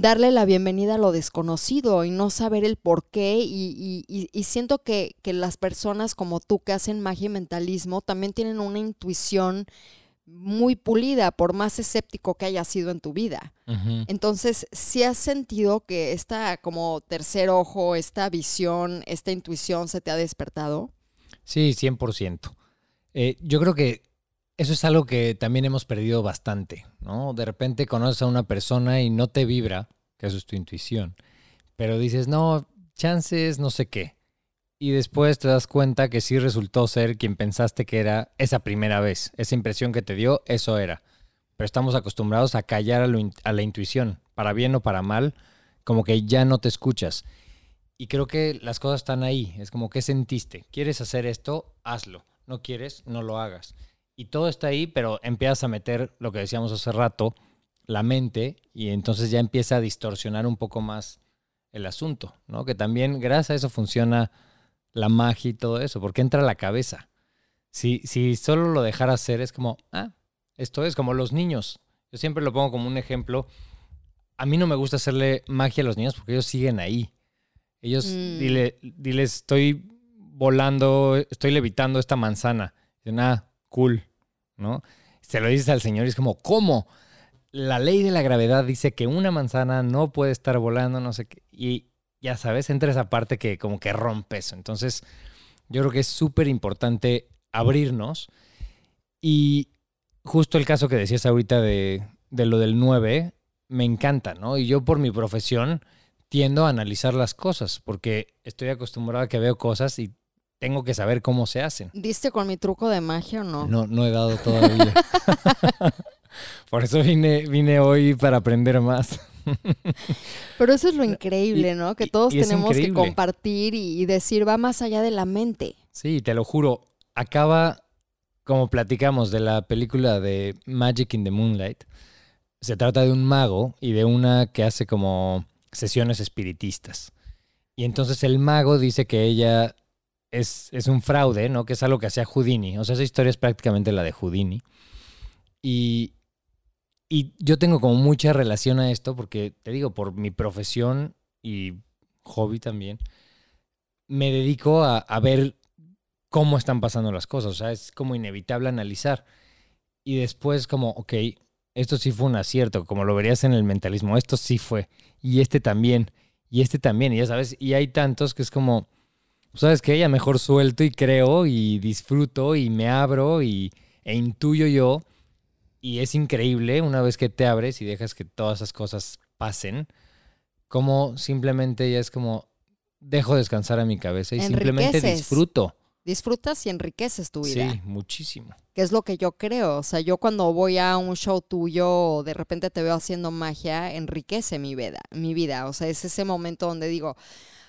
darle la bienvenida a lo desconocido y no saber el por qué. Y, siento que, las personas como tú que hacen magia y mentalismo también tienen una intuición muy pulida, por más escéptico que haya sido en tu vida. Entonces, si has sentido que esta como tercer ojo, esta visión, esta intuición se te ha despertado? Sí, 100%. Eh, yo creo que eso es algo que también hemos perdido bastante, ¿no? De repente conoces a una persona y no te vibra, que eso es tu intuición, pero dices, no, chances, no sé qué. Y después te das cuenta que sí resultó ser quien pensaste que era esa primera vez, esa impresión que te dio, eso era. Pero estamos acostumbrados a callar a, la intuición, para bien o para mal, como que ya no te escuchas. Y creo que las cosas están ahí. Es como, ¿qué sentiste? ¿Quieres hacer esto? Hazlo. No quieres, no lo hagas. Y todo está ahí, pero empiezas a meter lo que decíamos hace rato, la mente, y entonces ya empieza a distorsionar un poco más el asunto, ¿no? Que también gracias a eso funciona la magia y todo eso, porque entra a la cabeza. Si, si solo lo dejara hacer, es como, ah, esto es como los niños. Yo siempre lo pongo como un ejemplo. A mí no me gusta hacerle magia a los niños porque ellos siguen ahí. Ellos, Mm. dile, dile, estoy volando, estoy levitando esta manzana. Dicen, ah, cool, ¿no? Se lo dices al señor y es como, ¿cómo? La ley de la gravedad dice que una manzana no puede estar volando, no sé qué. Y ya sabes, entra esa parte que como que rompe eso. Entonces, yo creo que es súper importante abrirnos. Y justo el caso que decías ahorita de, de lo del 9, me encanta, ¿no? Y yo por mi profesión tiendo a analizar las cosas, porque estoy acostumbrado a que veo cosas y tengo que saber cómo se hacen. ¿Diste con mi truco de magia o no? No, no he dado todavía. Por eso vine, vine hoy para aprender más. Pero eso es lo increíble, ¿no? Que todos y tenemos que compartir y, y decir, va más allá de la mente. Sí, te lo juro. Acaba, como platicamos de la película de Magic in the Moonlight, se trata de un mago y de una que hace como sesiones espiritistas. Y entonces el mago dice que ella es, es un fraude, ¿no? Que es algo que hacía Houdini. O sea, esa historia es prácticamente la de Houdini. Y, y yo tengo como mucha relación a esto porque, te digo, por mi profesión y hobby también, me dedico a, a ver cómo están pasando las cosas. O sea, es como inevitable analizar. Y después como, ok, esto sí fue un acierto, como lo verías en el mentalismo, esto sí fue. Y este también. Y este también. Y ya sabes, y hay tantos que es como, ¿sabes qué? Ya mejor suelto y creo y disfruto y me abro y, e intuyo yo. Y es increíble una vez que te abres y dejas que todas esas cosas pasen, como simplemente ya es como, dejo descansar a mi cabeza y simplemente disfruto. Disfrutas y enriqueces tu vida. Sí, muchísimo. que es lo que yo creo. O sea, yo cuando voy a un show tuyo o de repente te veo haciendo magia, enriquece mi vida, mi vida. O sea, es ese momento donde digo,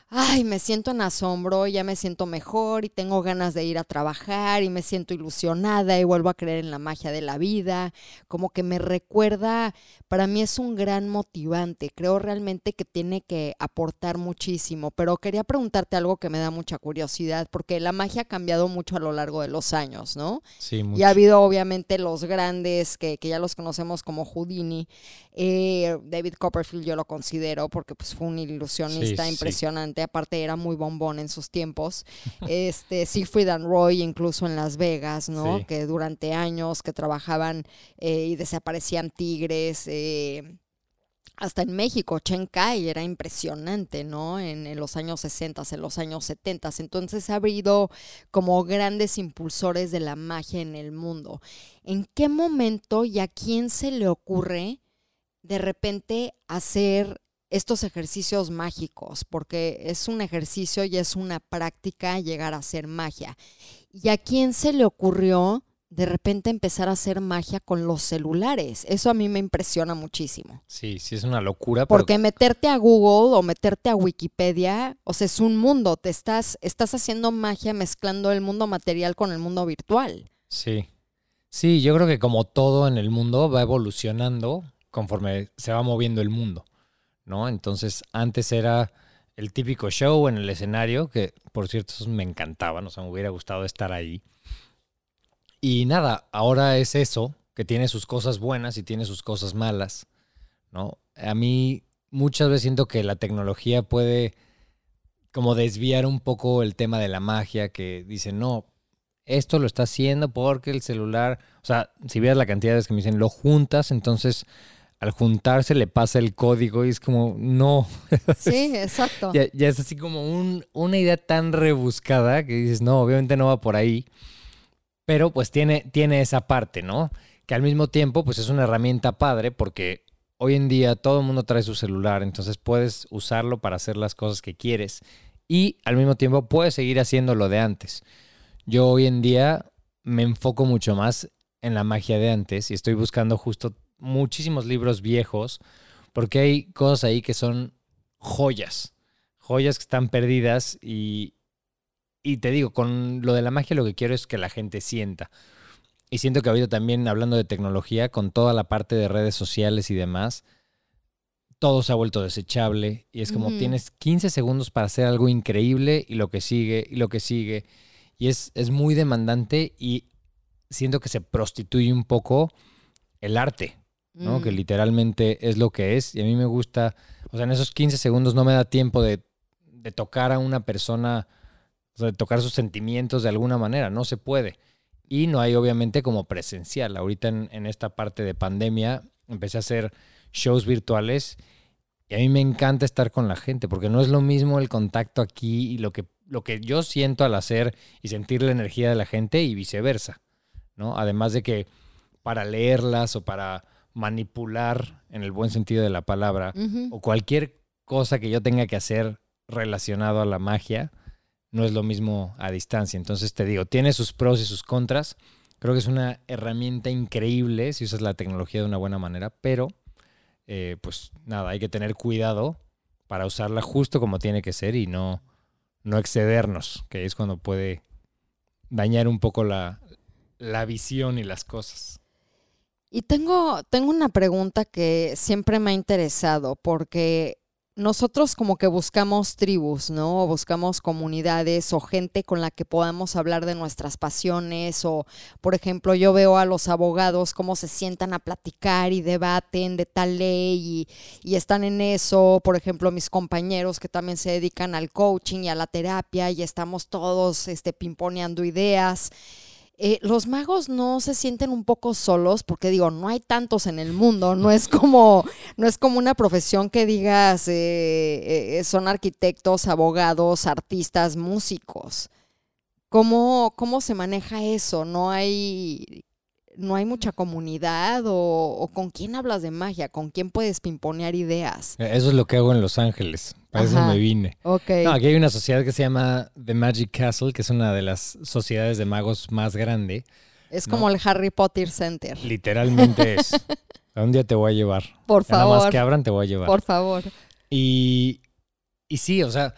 ay, me siento en asombro, ya me siento mejor y tengo ganas de ir a trabajar y me siento ilusionada y vuelvo a creer en la magia de la vida. Como que me recuerda, para mí es un gran motivante. Creo realmente que tiene que aportar muchísimo. Pero quería preguntarte algo que me da mucha curiosidad, porque la magia ha cambiado mucho a lo largo de los años, ¿no? Sí, mucho. Y ha habido obviamente los grandes que, que ya los conocemos como Houdini. Eh, David Copperfield yo lo considero porque pues, fue un ilusionista Sí, sí. Impresionante. Aparte era muy bombón en sus tiempos. Este, Siegfried and Roy incluso en Las Vegas, ¿no? Sí. Que durante años que trabajaban eh, y desaparecían tigres. eh, hasta en México, Chen Kai era impresionante, ¿no? En, en los años 60, en los años 70. Entonces ha habido como grandes impulsores de la magia en el mundo. ¿En qué momento y a quién se le ocurre de repente hacer estos ejercicios mágicos? Porque es un ejercicio y es una práctica llegar a hacer magia. ¿Y a quién se le ocurrió de repente empezar a hacer magia con los celulares? Eso a mí me impresiona muchísimo. Sí, sí es una locura. Porque meterte a Google o meterte a Wikipedia, o sea, es un mundo. Te estás, estás haciendo magia mezclando el mundo material con el mundo virtual. Sí. Sí, yo creo que como todo en el mundo va evolucionando conforme se va moviendo el mundo, ¿no? Entonces, antes era el típico show en el escenario, que por cierto me encantaban, o sea, me hubiera gustado estar ahí. Y nada, ahora es eso, que tiene sus cosas buenas y tiene sus cosas malas, ¿no? A mí muchas veces siento que la tecnología puede como desviar un poco el tema de la magia, que dicen, no, esto lo está haciendo porque el celular, o sea, si vieras la cantidad de veces que me dicen, lo juntas, entonces al juntarse le pasa el código y es como, no, Sí, exacto. ya, ya es así como un- una idea tan rebuscada que dices, no, obviamente no va por ahí, pero pues tiene, tiene esa parte, ¿no? Que al mismo tiempo pues es una herramienta padre porque hoy en día todo el mundo trae su celular, entonces puedes usarlo para hacer las cosas que quieres y al mismo tiempo puedes seguir haciendo lo de antes. Yo hoy en día me enfoco mucho más en la magia de antes y estoy buscando justo muchísimos libros viejos porque hay cosas ahí que son joyas, joyas que están perdidas y, y te digo, con lo de la magia lo que quiero es que la gente sienta. Y siento que ahorita también hablando de tecnología, con toda la parte de redes sociales y demás, todo se ha vuelto desechable y es como tienes 15 segundos para hacer algo increíble y lo que sigue y lo que sigue. Y es, es muy demandante y siento que se prostituye un poco el arte, ¿no? Mm. Que literalmente es lo que es. Y a mí me gusta, o sea, en esos 15 segundos no me da tiempo de, de tocar a una persona, o sea, de tocar sus sentimientos de alguna manera, no se puede. Y no hay obviamente como presencial. Ahorita en, en esta parte de pandemia empecé a hacer shows virtuales y a mí me encanta estar con la gente porque no es lo mismo el contacto aquí y lo que, lo que yo siento al hacer y sentir la energía de la gente y viceversa, ¿no? Además de que para leerlas o para manipular en el buen sentido de la palabra o cualquier cosa que yo tenga que hacer relacionado a la magia, no es lo mismo a distancia. Entonces te digo, tiene sus pros y sus contras. Creo que es una herramienta increíble si usas la tecnología de una buena manera, pero eh, pues nada, hay que tener cuidado para usarla justo como tiene que ser y no, no excedernos, que es cuando puede dañar un poco la, la visión y las cosas. Y tengo, tengo una pregunta que siempre me ha interesado, porque nosotros como que buscamos tribus, ¿no? O buscamos comunidades o gente con la que podamos hablar de nuestras pasiones. O, por ejemplo, yo veo a los abogados cómo se sientan a platicar y debaten de tal ley y, están en eso. Por ejemplo, mis compañeros que también se dedican al coaching y a la terapia y estamos todos este, pimponeando ideas. Eh, los magos no se sienten un poco solos porque digo, no hay tantos en el mundo, no es como, no es como una profesión que digas eh, eh, son arquitectos, abogados, artistas, músicos. ¿Cómo, ¿Cómo se maneja eso? ¿No hay, no hay mucha comunidad? O, ¿O con quién hablas de magia? ¿Con quién puedes pimponear ideas? Eh, Eso es lo que hago en Los Ángeles. Para eso me vine. Ok. No, aquí hay una sociedad que se llama The Magic Castle, que es una de las sociedades de magos más grande. es no. como el Harry Potter Center. Literalmente es. A un día te voy a llevar. Por Ya Nada más favor, que abran te voy a llevar. por favor. Y, y sí, o sea,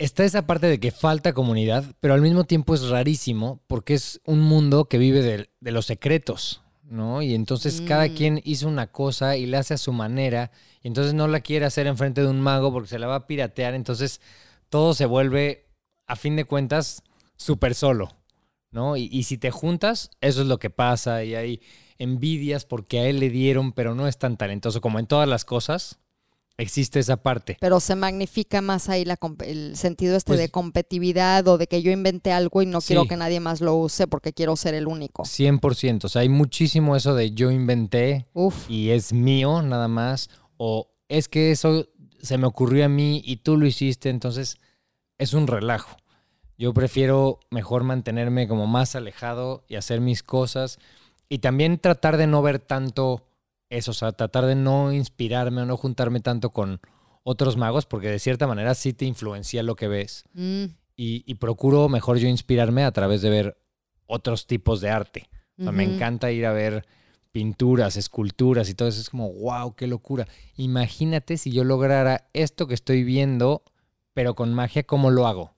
está esa parte de que falta comunidad, pero al mismo tiempo es rarísimo porque es un mundo que vive de, de los secretos, ¿no? Y entonces cada Mm. quien hizo una cosa y la hace a su manera, y entonces no la quiere hacer enfrente de un mago porque se la va a piratear, entonces todo se vuelve, a fin de cuentas, súper solo, ¿no? Y, y si te juntas, eso es lo que pasa y hay envidias porque a él le dieron, pero no es tan talentoso como en todas las cosas. Existe esa parte. Pero se magnifica más ahí la, el sentido este Pues- de competitividad o de que yo inventé algo y no quiero que nadie más lo use porque quiero ser el único. 100%. O sea, hay muchísimo eso de yo inventé Uf. y es mío nada más. O es que eso se me ocurrió a mí y tú lo hiciste. Entonces es un relajo. Yo prefiero mejor mantenerme como más alejado y hacer mis cosas. Y también tratar de no ver tanto eso. O sea, tratar de no inspirarme o no juntarme tanto con otros magos. Porque de cierta manera sí te influencia lo que ves. Mm, Y, y procuro mejor yo inspirarme a través de ver otros tipos de arte. O sea, me encanta ir a ver pinturas, esculturas y todo eso. Es como, wow, qué locura. Imagínate si yo lograra esto que estoy viendo, pero con magia, ¿cómo lo hago?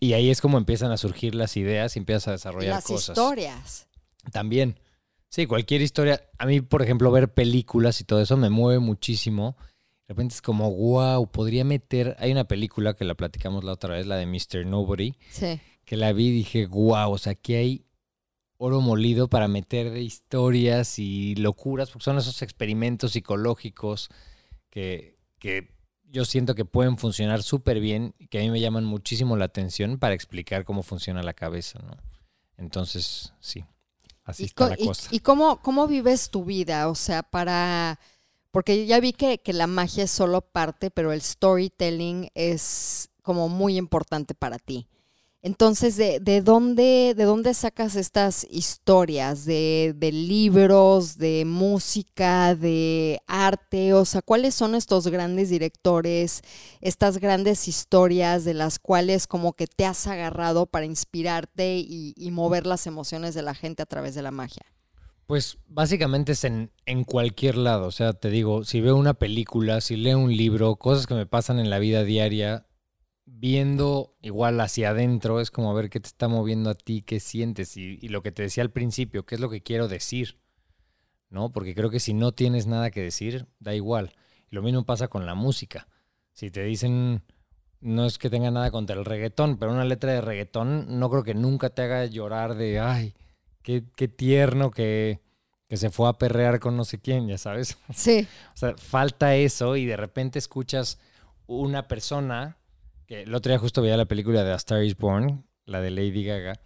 Y ahí es como empiezan a surgir las ideas y empiezas a desarrollar las cosas. historias. También. Sí, cualquier historia. A mí, por ejemplo, ver películas y todo eso me mueve muchísimo. De repente es como, wow, podría meter. Hay una película que la platicamos la otra vez, la de Mr. Nobody Sí. que la vi y dije, wow, o sea, aquí hay oro molido para meter de historias y locuras, porque son esos experimentos psicológicos que, que yo siento que pueden funcionar súper bien y que a mí me llaman muchísimo la atención para explicar cómo funciona la cabeza, ¿no? Entonces, sí, así ¿Y, está y cómo, cómo vives tu vida? O sea, para... Porque ya vi que, que la magia es solo parte, pero el storytelling es como muy importante para ti. Entonces, ¿de, de dónde, ¿de dónde sacas estas historias? ¿De, de libros, de música, de arte? O sea, ¿cuáles son estos grandes directores, estas grandes historias de las cuales como que te has agarrado para inspirarte y, mover las emociones de la gente a través de la magia? Pues básicamente es en, en cualquier lado. O sea, te digo, si veo una película, si leo un libro, cosas que me pasan en la vida diaria, viendo igual hacia adentro, es como ver qué te está moviendo a ti, qué sientes y, y lo que te decía al principio, qué es lo que quiero decir. ¿No? Porque creo que si no tienes nada que decir, da igual. Y lo mismo pasa con la música. Si te dicen, no es que tenga nada contra el reggaetón, pero una letra de reggaetón no creo que nunca te haga llorar de, ay, qué, qué tierno que, que se fue a perrear con no sé quién, ya sabes. Sí. O sea, falta eso y de repente escuchas una persona, que el otro día justo veía la película de A Star is Born, la de Lady Gaga,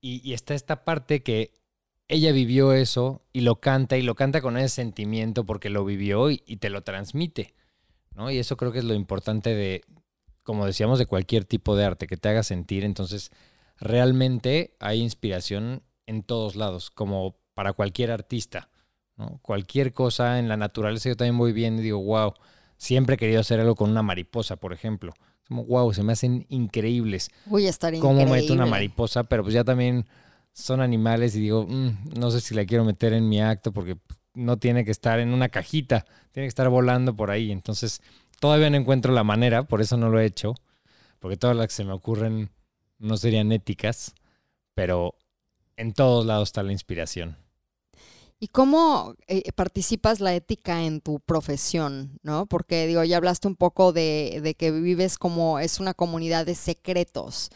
y, está esta parte que ella vivió eso y lo canta y lo canta con ese sentimiento porque lo vivió y, y te lo transmite, ¿no? Y eso creo que es lo importante de, como decíamos, de cualquier tipo de arte, que te haga sentir. Entonces, realmente hay inspiración en todos lados, como para cualquier artista. Cualquier cosa en la naturaleza yo también voy viendo y digo, wow, siempre he querido hacer algo con una mariposa, por ejemplo. Como, wow, se me hacen increíbles Voy a estar cómo increíble. meto una mariposa, pero pues ya también son animales y digo, "Mm, no sé si la quiero meter en mi acto porque no tiene que estar en una cajita, tiene que estar volando por ahí. Entonces, todavía no encuentro la manera, por eso no lo he hecho, porque todas las que se me ocurren no serían éticas, pero en todos lados está la inspiración. ¿Y cómo eh, participas la ética en tu profesión? ¿no? Porque digo, ya hablaste un poco de, de que vives como es una comunidad de secretos.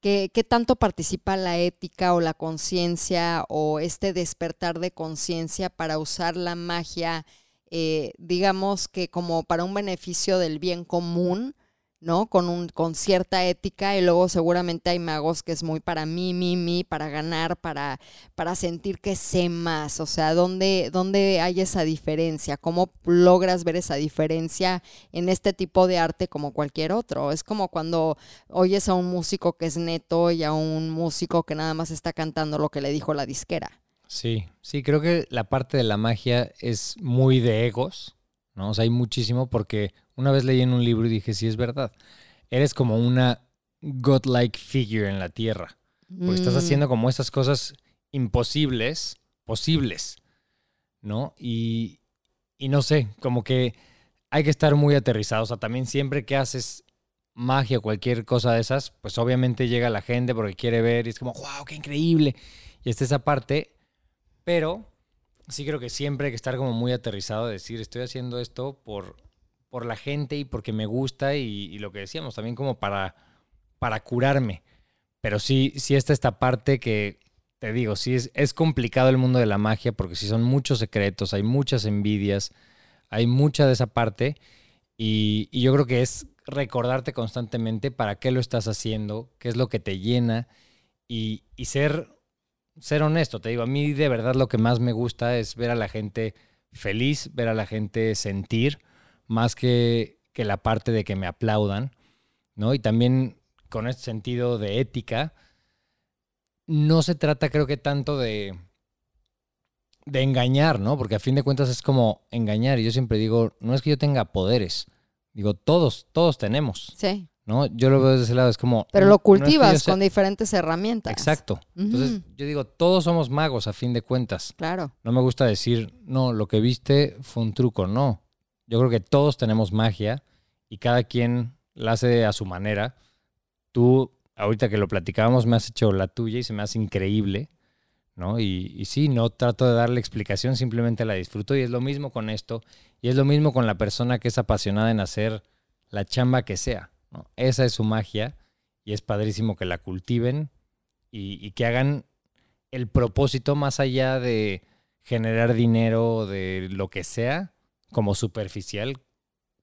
¿Qué, qué tanto participa la ética o la conciencia o este despertar de conciencia para usar la magia, eh, digamos que como para un beneficio del bien común? ¿No? Con, un, con cierta ética y luego seguramente hay magos que es muy para mí, mí, mí, para ganar, para, para sentir que sé más. O sea, ¿dónde, ¿dónde hay esa diferencia? ¿Cómo logras ver esa diferencia en este tipo de arte como cualquier otro? Es como cuando oyes a un músico que es neto y a un músico que nada más está cantando lo que le dijo la disquera. Sí, sí, creo que la parte de la magia es muy de egos, ¿no? O sea, hay muchísimo porque una vez leí en un libro y dije, sí, es verdad. Eres como una godlike figure en la tierra. Porque estás Mm, haciendo como esas cosas imposibles, posibles, ¿no? Y, y no sé, como que hay que estar muy aterrizado. O sea, también siempre que haces magia o cualquier cosa de esas, pues obviamente llega la gente porque quiere ver y es como, wow, qué increíble. Y está esa parte, pero sí creo que siempre hay que estar como muy aterrizado, decir, estoy haciendo esto por, por la gente y porque me gusta y, y lo que decíamos, también como para, para curarme. Pero sí, sí está esta parte que, te digo, sí es, es complicado el mundo de la magia porque sí son muchos secretos, hay muchas envidias, hay mucha de esa parte y, y yo creo que es recordarte constantemente para qué lo estás haciendo, qué es lo que te llena y, y ser, ser honesto. Te digo, a mí de verdad lo que más me gusta es ver a la gente feliz, ver a la gente sentir, más que, que la parte de que me aplaudan, ¿no? Y también con este sentido de ética, no se trata creo que tanto de, de engañar, ¿no? Porque a fin de cuentas es como engañar. Y yo siempre digo, no es que yo tenga poderes, digo, todos, todos tenemos, Sí, ¿no? Yo lo veo desde ese lado, es como... pero lo no es que yo cultivas con diferentes herramientas. Exacto. Entonces, yo digo, todos somos magos a fin de cuentas. Claro. No me gusta decir, no, lo que viste fue un truco. No. Yo creo que todos tenemos magia y cada quien la hace a su manera. Tú, ahorita que lo platicábamos, me has hecho la tuya y se me hace increíble. ¿no? Y, y sí, no trato de darle explicación, simplemente la disfruto. Y es lo mismo con esto. Y es lo mismo con la persona que es apasionada en hacer la chamba que sea. ¿No? Esa es su magia y es padrísimo que la cultiven y, que hagan el propósito más allá de generar dinero de lo que sea como superficial.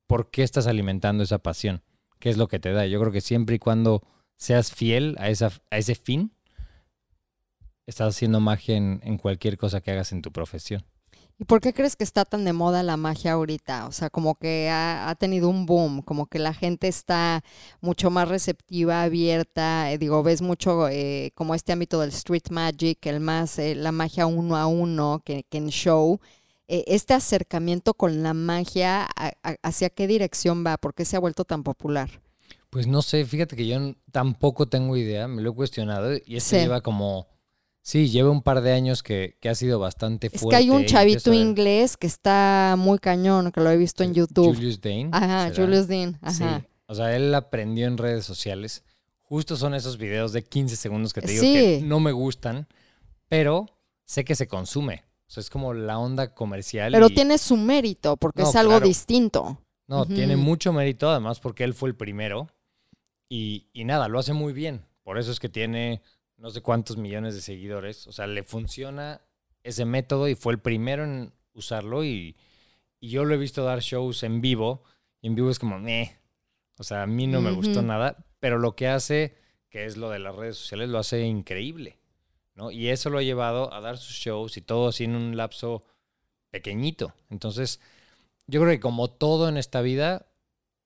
¿Por qué estás alimentando esa pasión? ¿Qué es lo que te da? Yo creo que siempre y cuando seas fiel a, esa, a ese fin, estás haciendo magia en cualquier cosa que hagas en tu profesión. ¿Y por qué crees que está tan de moda la magia ahorita? O sea, como que ha, ha tenido un boom, como que la gente está mucho más receptiva, abierta. eh, digo, ves mucho eh, como este ámbito del street magic, el más, eh, la magia uno a uno que, que en show. Eh, este acercamiento con la magia, a- a- ¿hacia qué dirección va? ¿Por qué se ha vuelto tan popular? Pues no sé, fíjate que yo tampoco tengo idea, me lo he cuestionado y esto Sí. lleva como Sí, lleva un par de años que, que ha sido bastante Es fuerte. que hay un chavito inglés que está muy cañón, que lo he visto en YouTube. Julius Dane. Ajá, ¿será? Julius Dean. Ajá. Sí. O sea, él aprendió en redes sociales. Justo son esos videos de 15 segundos que te digo Sí. que no me gustan, pero sé que se consume. O sea, es como la onda comercial. Pero y- tiene su mérito, porque No, es algo claro. distinto. No, tiene mucho mérito, además, porque él fue el primero. Y, y nada, lo hace muy bien. Por eso es que tiene no sé cuántos millones de seguidores. O sea, le funciona ese método y fue el primero en usarlo. Y, y yo lo he visto dar shows en vivo. Y en vivo es como, "Meh". O sea, a mí no me gustó nada. Pero lo que hace, que es lo de las redes sociales, lo hace increíble. ¿no? Y eso lo ha llevado a dar sus shows y todo así en un lapso pequeñito. Entonces, yo creo que como todo en esta vida,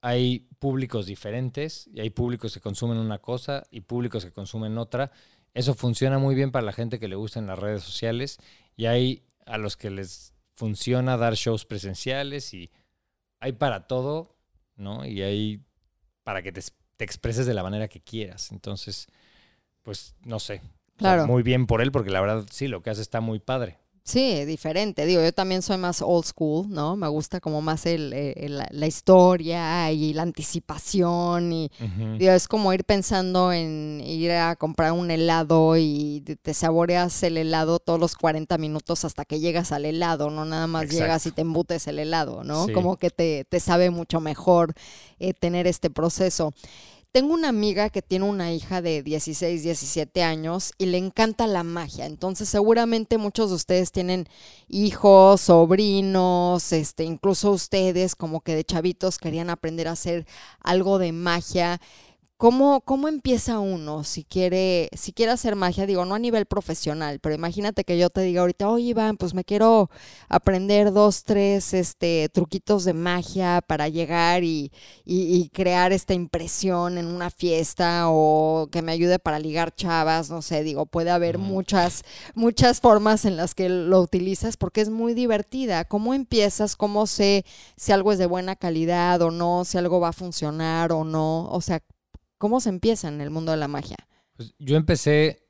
hay públicos diferentes y hay públicos que consumen una cosa y públicos que consumen otra. Eso funciona muy bien para la gente que le gusta en las redes sociales y hay a los que les funciona dar shows presenciales y hay para todo, ¿no? Y hay para que te, te expreses de la manera que quieras. Entonces, pues no sé. O sea, Claro. muy bien por él porque la verdad sí, lo que hace está muy padre. Sí, diferente. Digo, yo también soy más old school, ¿no? Me gusta como más el, eh, el- la, historia y la anticipación y digo, es como ir pensando en ir a comprar un helado y te, te saboreas el helado todos los 40 minutos hasta que llegas al helado, no nada más Exacto. llegas y te embutes el helado, ¿no? Sí. Como que te, te sabe mucho mejor eh, tener este proceso. Tengo una amiga que tiene una hija de 16, 17 años y le encanta la magia. Entonces, seguramente muchos de ustedes tienen hijos, sobrinos, este, incluso ustedes como que de chavitos querían aprender a hacer algo de magia. ¿Cómo, ¿Cómo empieza uno si quiere, si quiere hacer magia? Digo, no a nivel profesional, pero imagínate que yo te diga ahorita, oye Iván, pues me quiero aprender dos, tres este, truquitos de magia para llegar y, y- y crear esta impresión en una fiesta o que me ayude para ligar chavas, no sé, digo, puede haber muchas, muchas formas en las que lo utilizas porque es muy divertida. ¿Cómo empiezas? ¿Cómo sé si algo es de buena calidad o no? Si algo va a funcionar o no. O sea, ¿cómo se empieza en el mundo de la magia? Pues yo empecé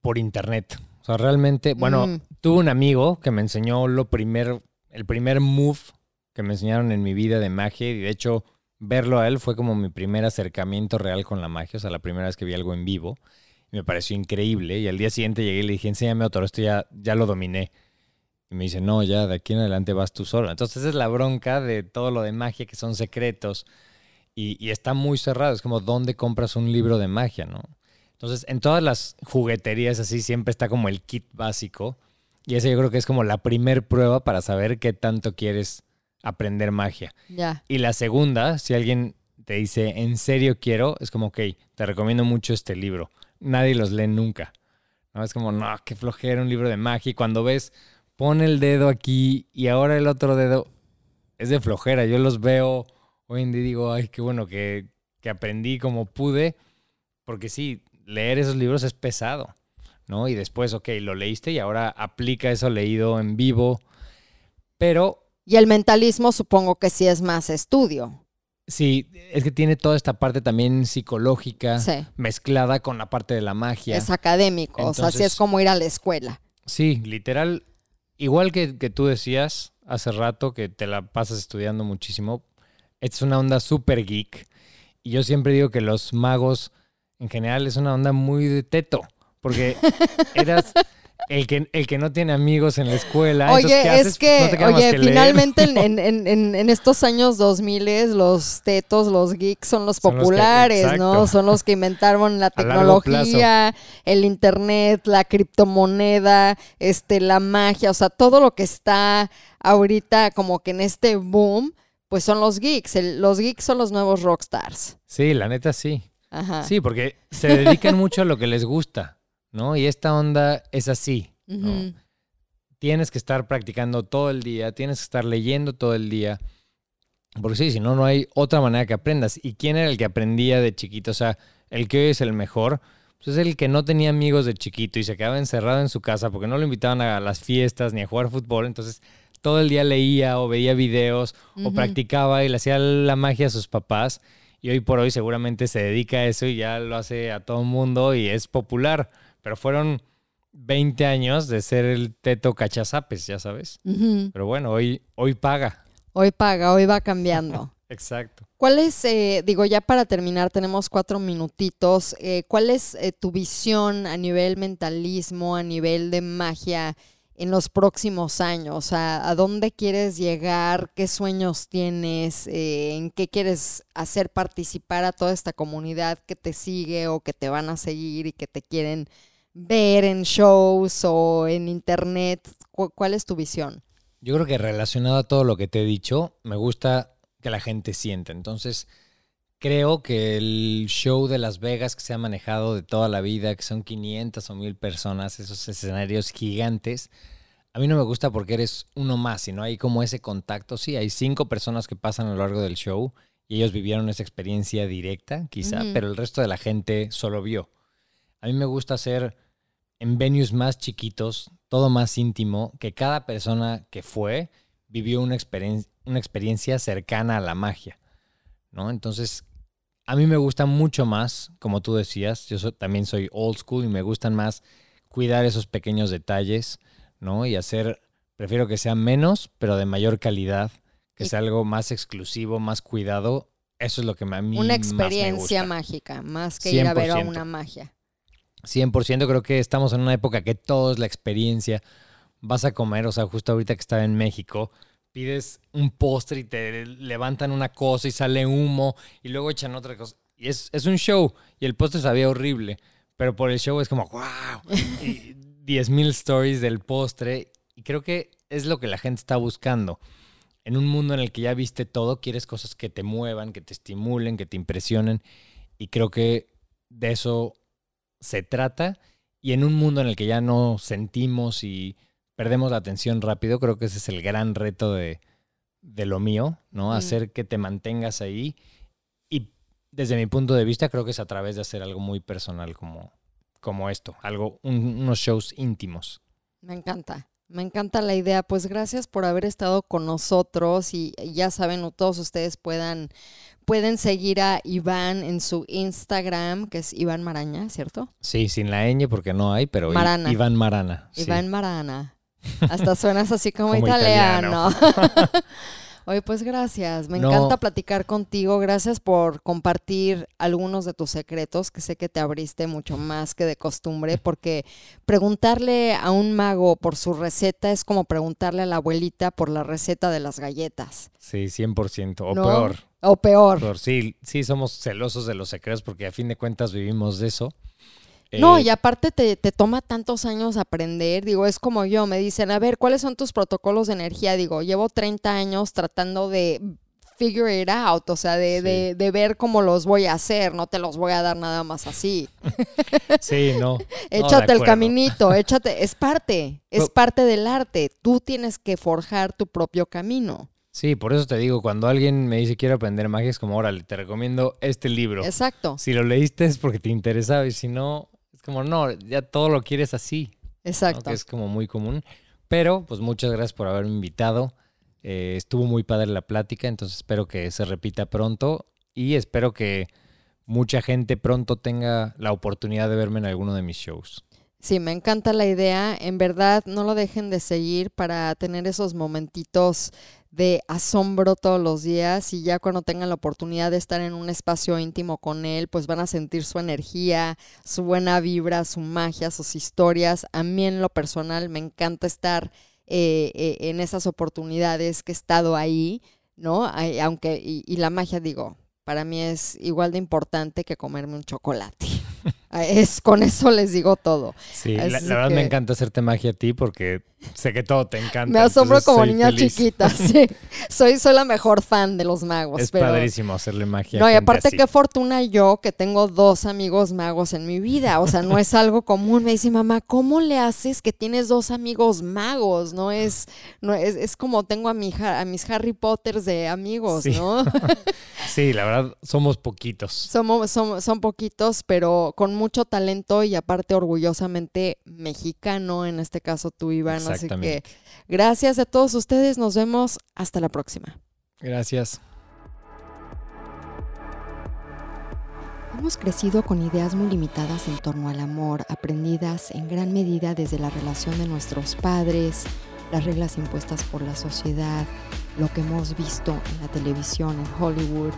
por internet. O sea, realmente, bueno, Mm. tuve un amigo que me enseñó lo primer, el primer move que me enseñaron en mi vida de magia y de hecho verlo a él fue como mi primer acercamiento real con la magia, o sea, la primera vez que vi algo en vivo. Y me pareció increíble y al día siguiente llegué y le dije, enséñame otro, esto ya, ya lo dominé. Y me dice, no, ya de aquí en adelante vas tú solo. Entonces esa es la bronca de todo lo de magia que son secretos y, y está muy cerrado. Es como, ¿dónde compras un libro de magia, no? Entonces, en todas las jugueterías así siempre está como el kit básico. Y ese yo creo que es como la primer prueba para saber qué tanto quieres aprender magia. Ya. Y la segunda, si alguien te dice, en serio quiero, es como, ok, te recomiendo mucho este libro. Nadie los lee nunca. ¿no? Es como, no, qué flojera un libro de magia. Y cuando ves, pon el dedo aquí y ahora el otro dedo, es de flojera. Yo los veo hoy en día y digo, ay, qué bueno que, que aprendí como pude. Porque sí, leer esos libros es pesado, ¿no? Y después, ok, lo leíste y ahora aplica eso leído en vivo. Pero Y el mentalismo supongo que sí es más estudio. Sí, es que tiene toda esta parte también psicológica Sí. mezclada con la parte de la magia. Es académico. o sea, sí es como ir a la escuela. Sí, literal, igual que, que tú decías hace rato que te la pasas estudiando muchísimo, esta es una onda súper geek. Y yo siempre digo que los magos en general es una onda muy de teto, porque eras el que, el que no tiene amigos en la escuela. entonces, ¿qué Oye, es que, No oye, que finalmente en, en- en- en- estos años 2000 los tetos, los geeks son los Son los que- populares, ¿no? Son los que inventaron la tecnología, el internet, la criptomoneda, este, la magia, o sea, todo lo que está ahorita como que en este boom, pues son los geeks. El- los geeks son los nuevos rockstars. Sí, la neta sí. Ajá. Sí, porque se dedican mucho a lo que les gusta, ¿no? Y esta onda es así. Tienes que estar practicando todo el día, tienes que estar leyendo todo el día. Porque sí, si no, no hay otra manera que aprendas. ¿Y quién era el que aprendía de chiquito? O sea, el que hoy es el mejor, pues es el que no tenía amigos de chiquito y se quedaba encerrado en su casa porque no lo invitaban a las fiestas ni a jugar fútbol. Entonces, todo el día leía o veía videos o practicaba y le hacía la magia a sus papás. Y hoy por hoy seguramente se dedica a eso y ya lo hace a todo el mundo y es popular. Pero fueron 20 años de ser el teto cachazapes, ya sabes. Pero bueno, hoy, hoy paga. Hoy paga, hoy va cambiando. Exacto. ¿Cuál es, eh, digo, ya para terminar, tenemos cuatro minutitos, eh, ¿cuál es eh, tu visión a nivel mentalismo, a nivel de magia en los próximos años? ¿a dónde quieres llegar? ¿Qué sueños tienes? Eh, ¿En qué quieres hacer participar a toda esta comunidad que te sigue o que te van a seguir y que te quieren ver en shows o en internet? ¿Cu- ¿Cuál es tu visión? Yo creo que relacionado a todo lo que te he dicho, me gusta que la gente sienta. Entonces, creo que el show de Las Vegas que se ha manejado de toda la vida, que son 500 o 1000 personas, esos escenarios gigantes, a mí no me gusta porque eres uno más, sino hay como ese contacto. Sí, hay cinco personas que pasan a lo largo del show y ellos vivieron esa experiencia directa, quizá, pero el resto de la gente solo vio. A mí me gusta hacer en venues más chiquitos, todo más íntimo, que cada persona que fue vivió una, experien- una experiencia cercana a la magia, ¿no? Entonces, a mí me gusta mucho más, como tú decías, yo so- también soy old school y me gustan más cuidar esos pequeños detalles, ¿no? Y hacer, prefiero que sea menos, pero de mayor calidad, que sea algo más exclusivo, más cuidado. Eso es lo que a mí Una más me experiencia gusta. mágica, más que ir a ver a 100%. una magia. 100% creo que estamos en una época que todo es la experiencia. Vas a comer, o sea, justo ahorita que estaba en México, pides un postre y te levantan una cosa y sale humo y luego echan otra cosa. Y es, es un show y el postre sabía horrible, pero por el show es como, wow, y 10.000 stories del postre. Y creo que es lo que la gente está buscando. En un mundo en el que ya viste todo, quieres cosas que te muevan, que te estimulen, que te impresionen. Y creo que de eso se trata. Y en un mundo en el que ya no sentimos y perdemos la atención rápido, creo que ese es el gran reto de, de lo mío, ¿no? Mm. Hacer que te mantengas ahí. Y desde mi punto de vista, creo que es a través de hacer algo muy personal como, como esto, algo, un- unos shows íntimos. Me encanta. Me encanta la idea. Pues gracias por haber estado con nosotros y ya saben, todos ustedes puedan, pueden seguir a Iván en su Instagram, que es Iván Maraña, ¿cierto? Sí, sin la ñ porque no hay, pero Marana. Iván Marana. sí. Iván Marana. Hasta suenas así como, Como italiano. Oye, pues gracias. Me No. encanta platicar contigo. Gracias por compartir algunos de tus secretos, que sé que te abriste mucho más que de costumbre, porque preguntarle a un mago por su receta es como preguntarle a la abuelita por la receta de las galletas. Sí, 100%. O ¿no? peor. O peor. peor. Sí, sí, somos celosos de los secretos porque a fin de cuentas vivimos de eso. No, Eh, y aparte te, te toma tantos años aprender. Digo, es como yo, me dicen, a ver, ¿cuáles son tus protocolos de energía? Digo, llevo 30 años tratando de figure it out, o sea, de, Sí. de, de ver cómo los voy a hacer, no te los voy a dar nada más así. Sí, no. Échate el caminito, échate, es parte, es Pero- parte del arte. Tú tienes que forjar tu propio camino. Sí, por eso te digo, cuando alguien me dice quiero aprender magia, es como, órale, te recomiendo este libro. Exacto, Si lo leíste es porque te interesaba y si no, como, no, ya todo lo quieres así. ¿no? exacto. Que es como muy común. Pero, pues muchas gracias por haberme invitado. Eh, estuvo muy padre la plática, entonces espero que se repita pronto y espero que mucha gente pronto tenga la oportunidad de verme en alguno de mis shows. Sí, me encanta la idea. En verdad, no lo dejen de seguir para tener esos momentitos de asombro todos los días y ya cuando tengan la oportunidad de estar en un espacio íntimo con él, pues van a sentir su energía, su buena vibra, su magia, sus historias. A mí en lo personal me encanta estar eh, eh, en esas oportunidades que he estado ahí, ¿no? Aunque, y, y la magia, digo, para mí es igual de importante que comerme un chocolate. Es, con eso les digo todo. Sí, la, verdad me encanta hacerte magia a ti porque sé que todo te encanta. Me asombro como niña feliz. chiquita, sí. Soy, soy la mejor fan de los magos. Es pero... padrísimo hacerle magia. No, y aparte así. qué fortuna yo que tengo dos amigos magos en mi vida. O sea, no es algo común. Me dice mamá, ¿cómo le haces que tienes dos amigos magos? No es, no es, es como tengo a mi a mis Harry Potters de amigos, Sí. ¿no? Sí, la verdad, somos poquitos. Somos, son, son poquitos, pero con mucho talento y aparte orgullosamente mexicano, en este caso tú, Iván. Así que Exactamente. gracias a todos ustedes. Nos vemos. Hasta la próxima. Gracias. Hemos crecido con ideas muy limitadas en torno al amor, aprendidas en gran medida desde la relación de nuestros padres, las reglas impuestas por la sociedad, lo que hemos visto en la televisión, en Hollywood.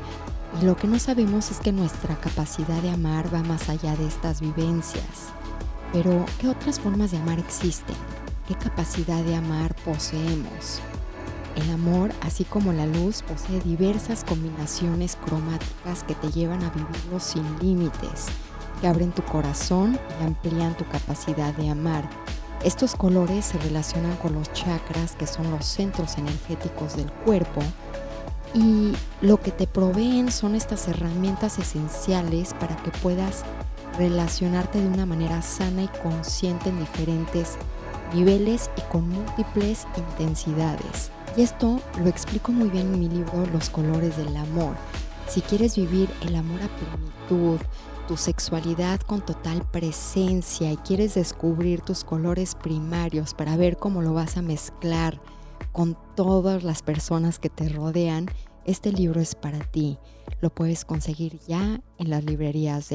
Y lo que no sabemos es que nuestra capacidad de amar va más allá de estas vivencias. Pero, ¿qué otras formas de amar existen? ¿Qué capacidad de amar poseemos? El amor, así como la luz, posee diversas combinaciones cromáticas que te llevan a vivirlo sin límites, que abren tu corazón y amplían tu capacidad de amar. Estos colores se relacionan con los chakras, que son los centros energéticos del cuerpo, y lo que te proveen son estas herramientas esenciales para que puedas relacionarte de una manera sana y consciente en diferentes niveles y con múltiples intensidades. Y esto lo explico muy bien en mi libro Los colores del amor. Si quieres vivir el amor a plenitud, tu sexualidad con total presencia y quieres descubrir tus colores primarios para ver cómo lo vas a mezclar con todas las personas que te rodean, este libro es para ti. Lo puedes conseguir ya en las librerías del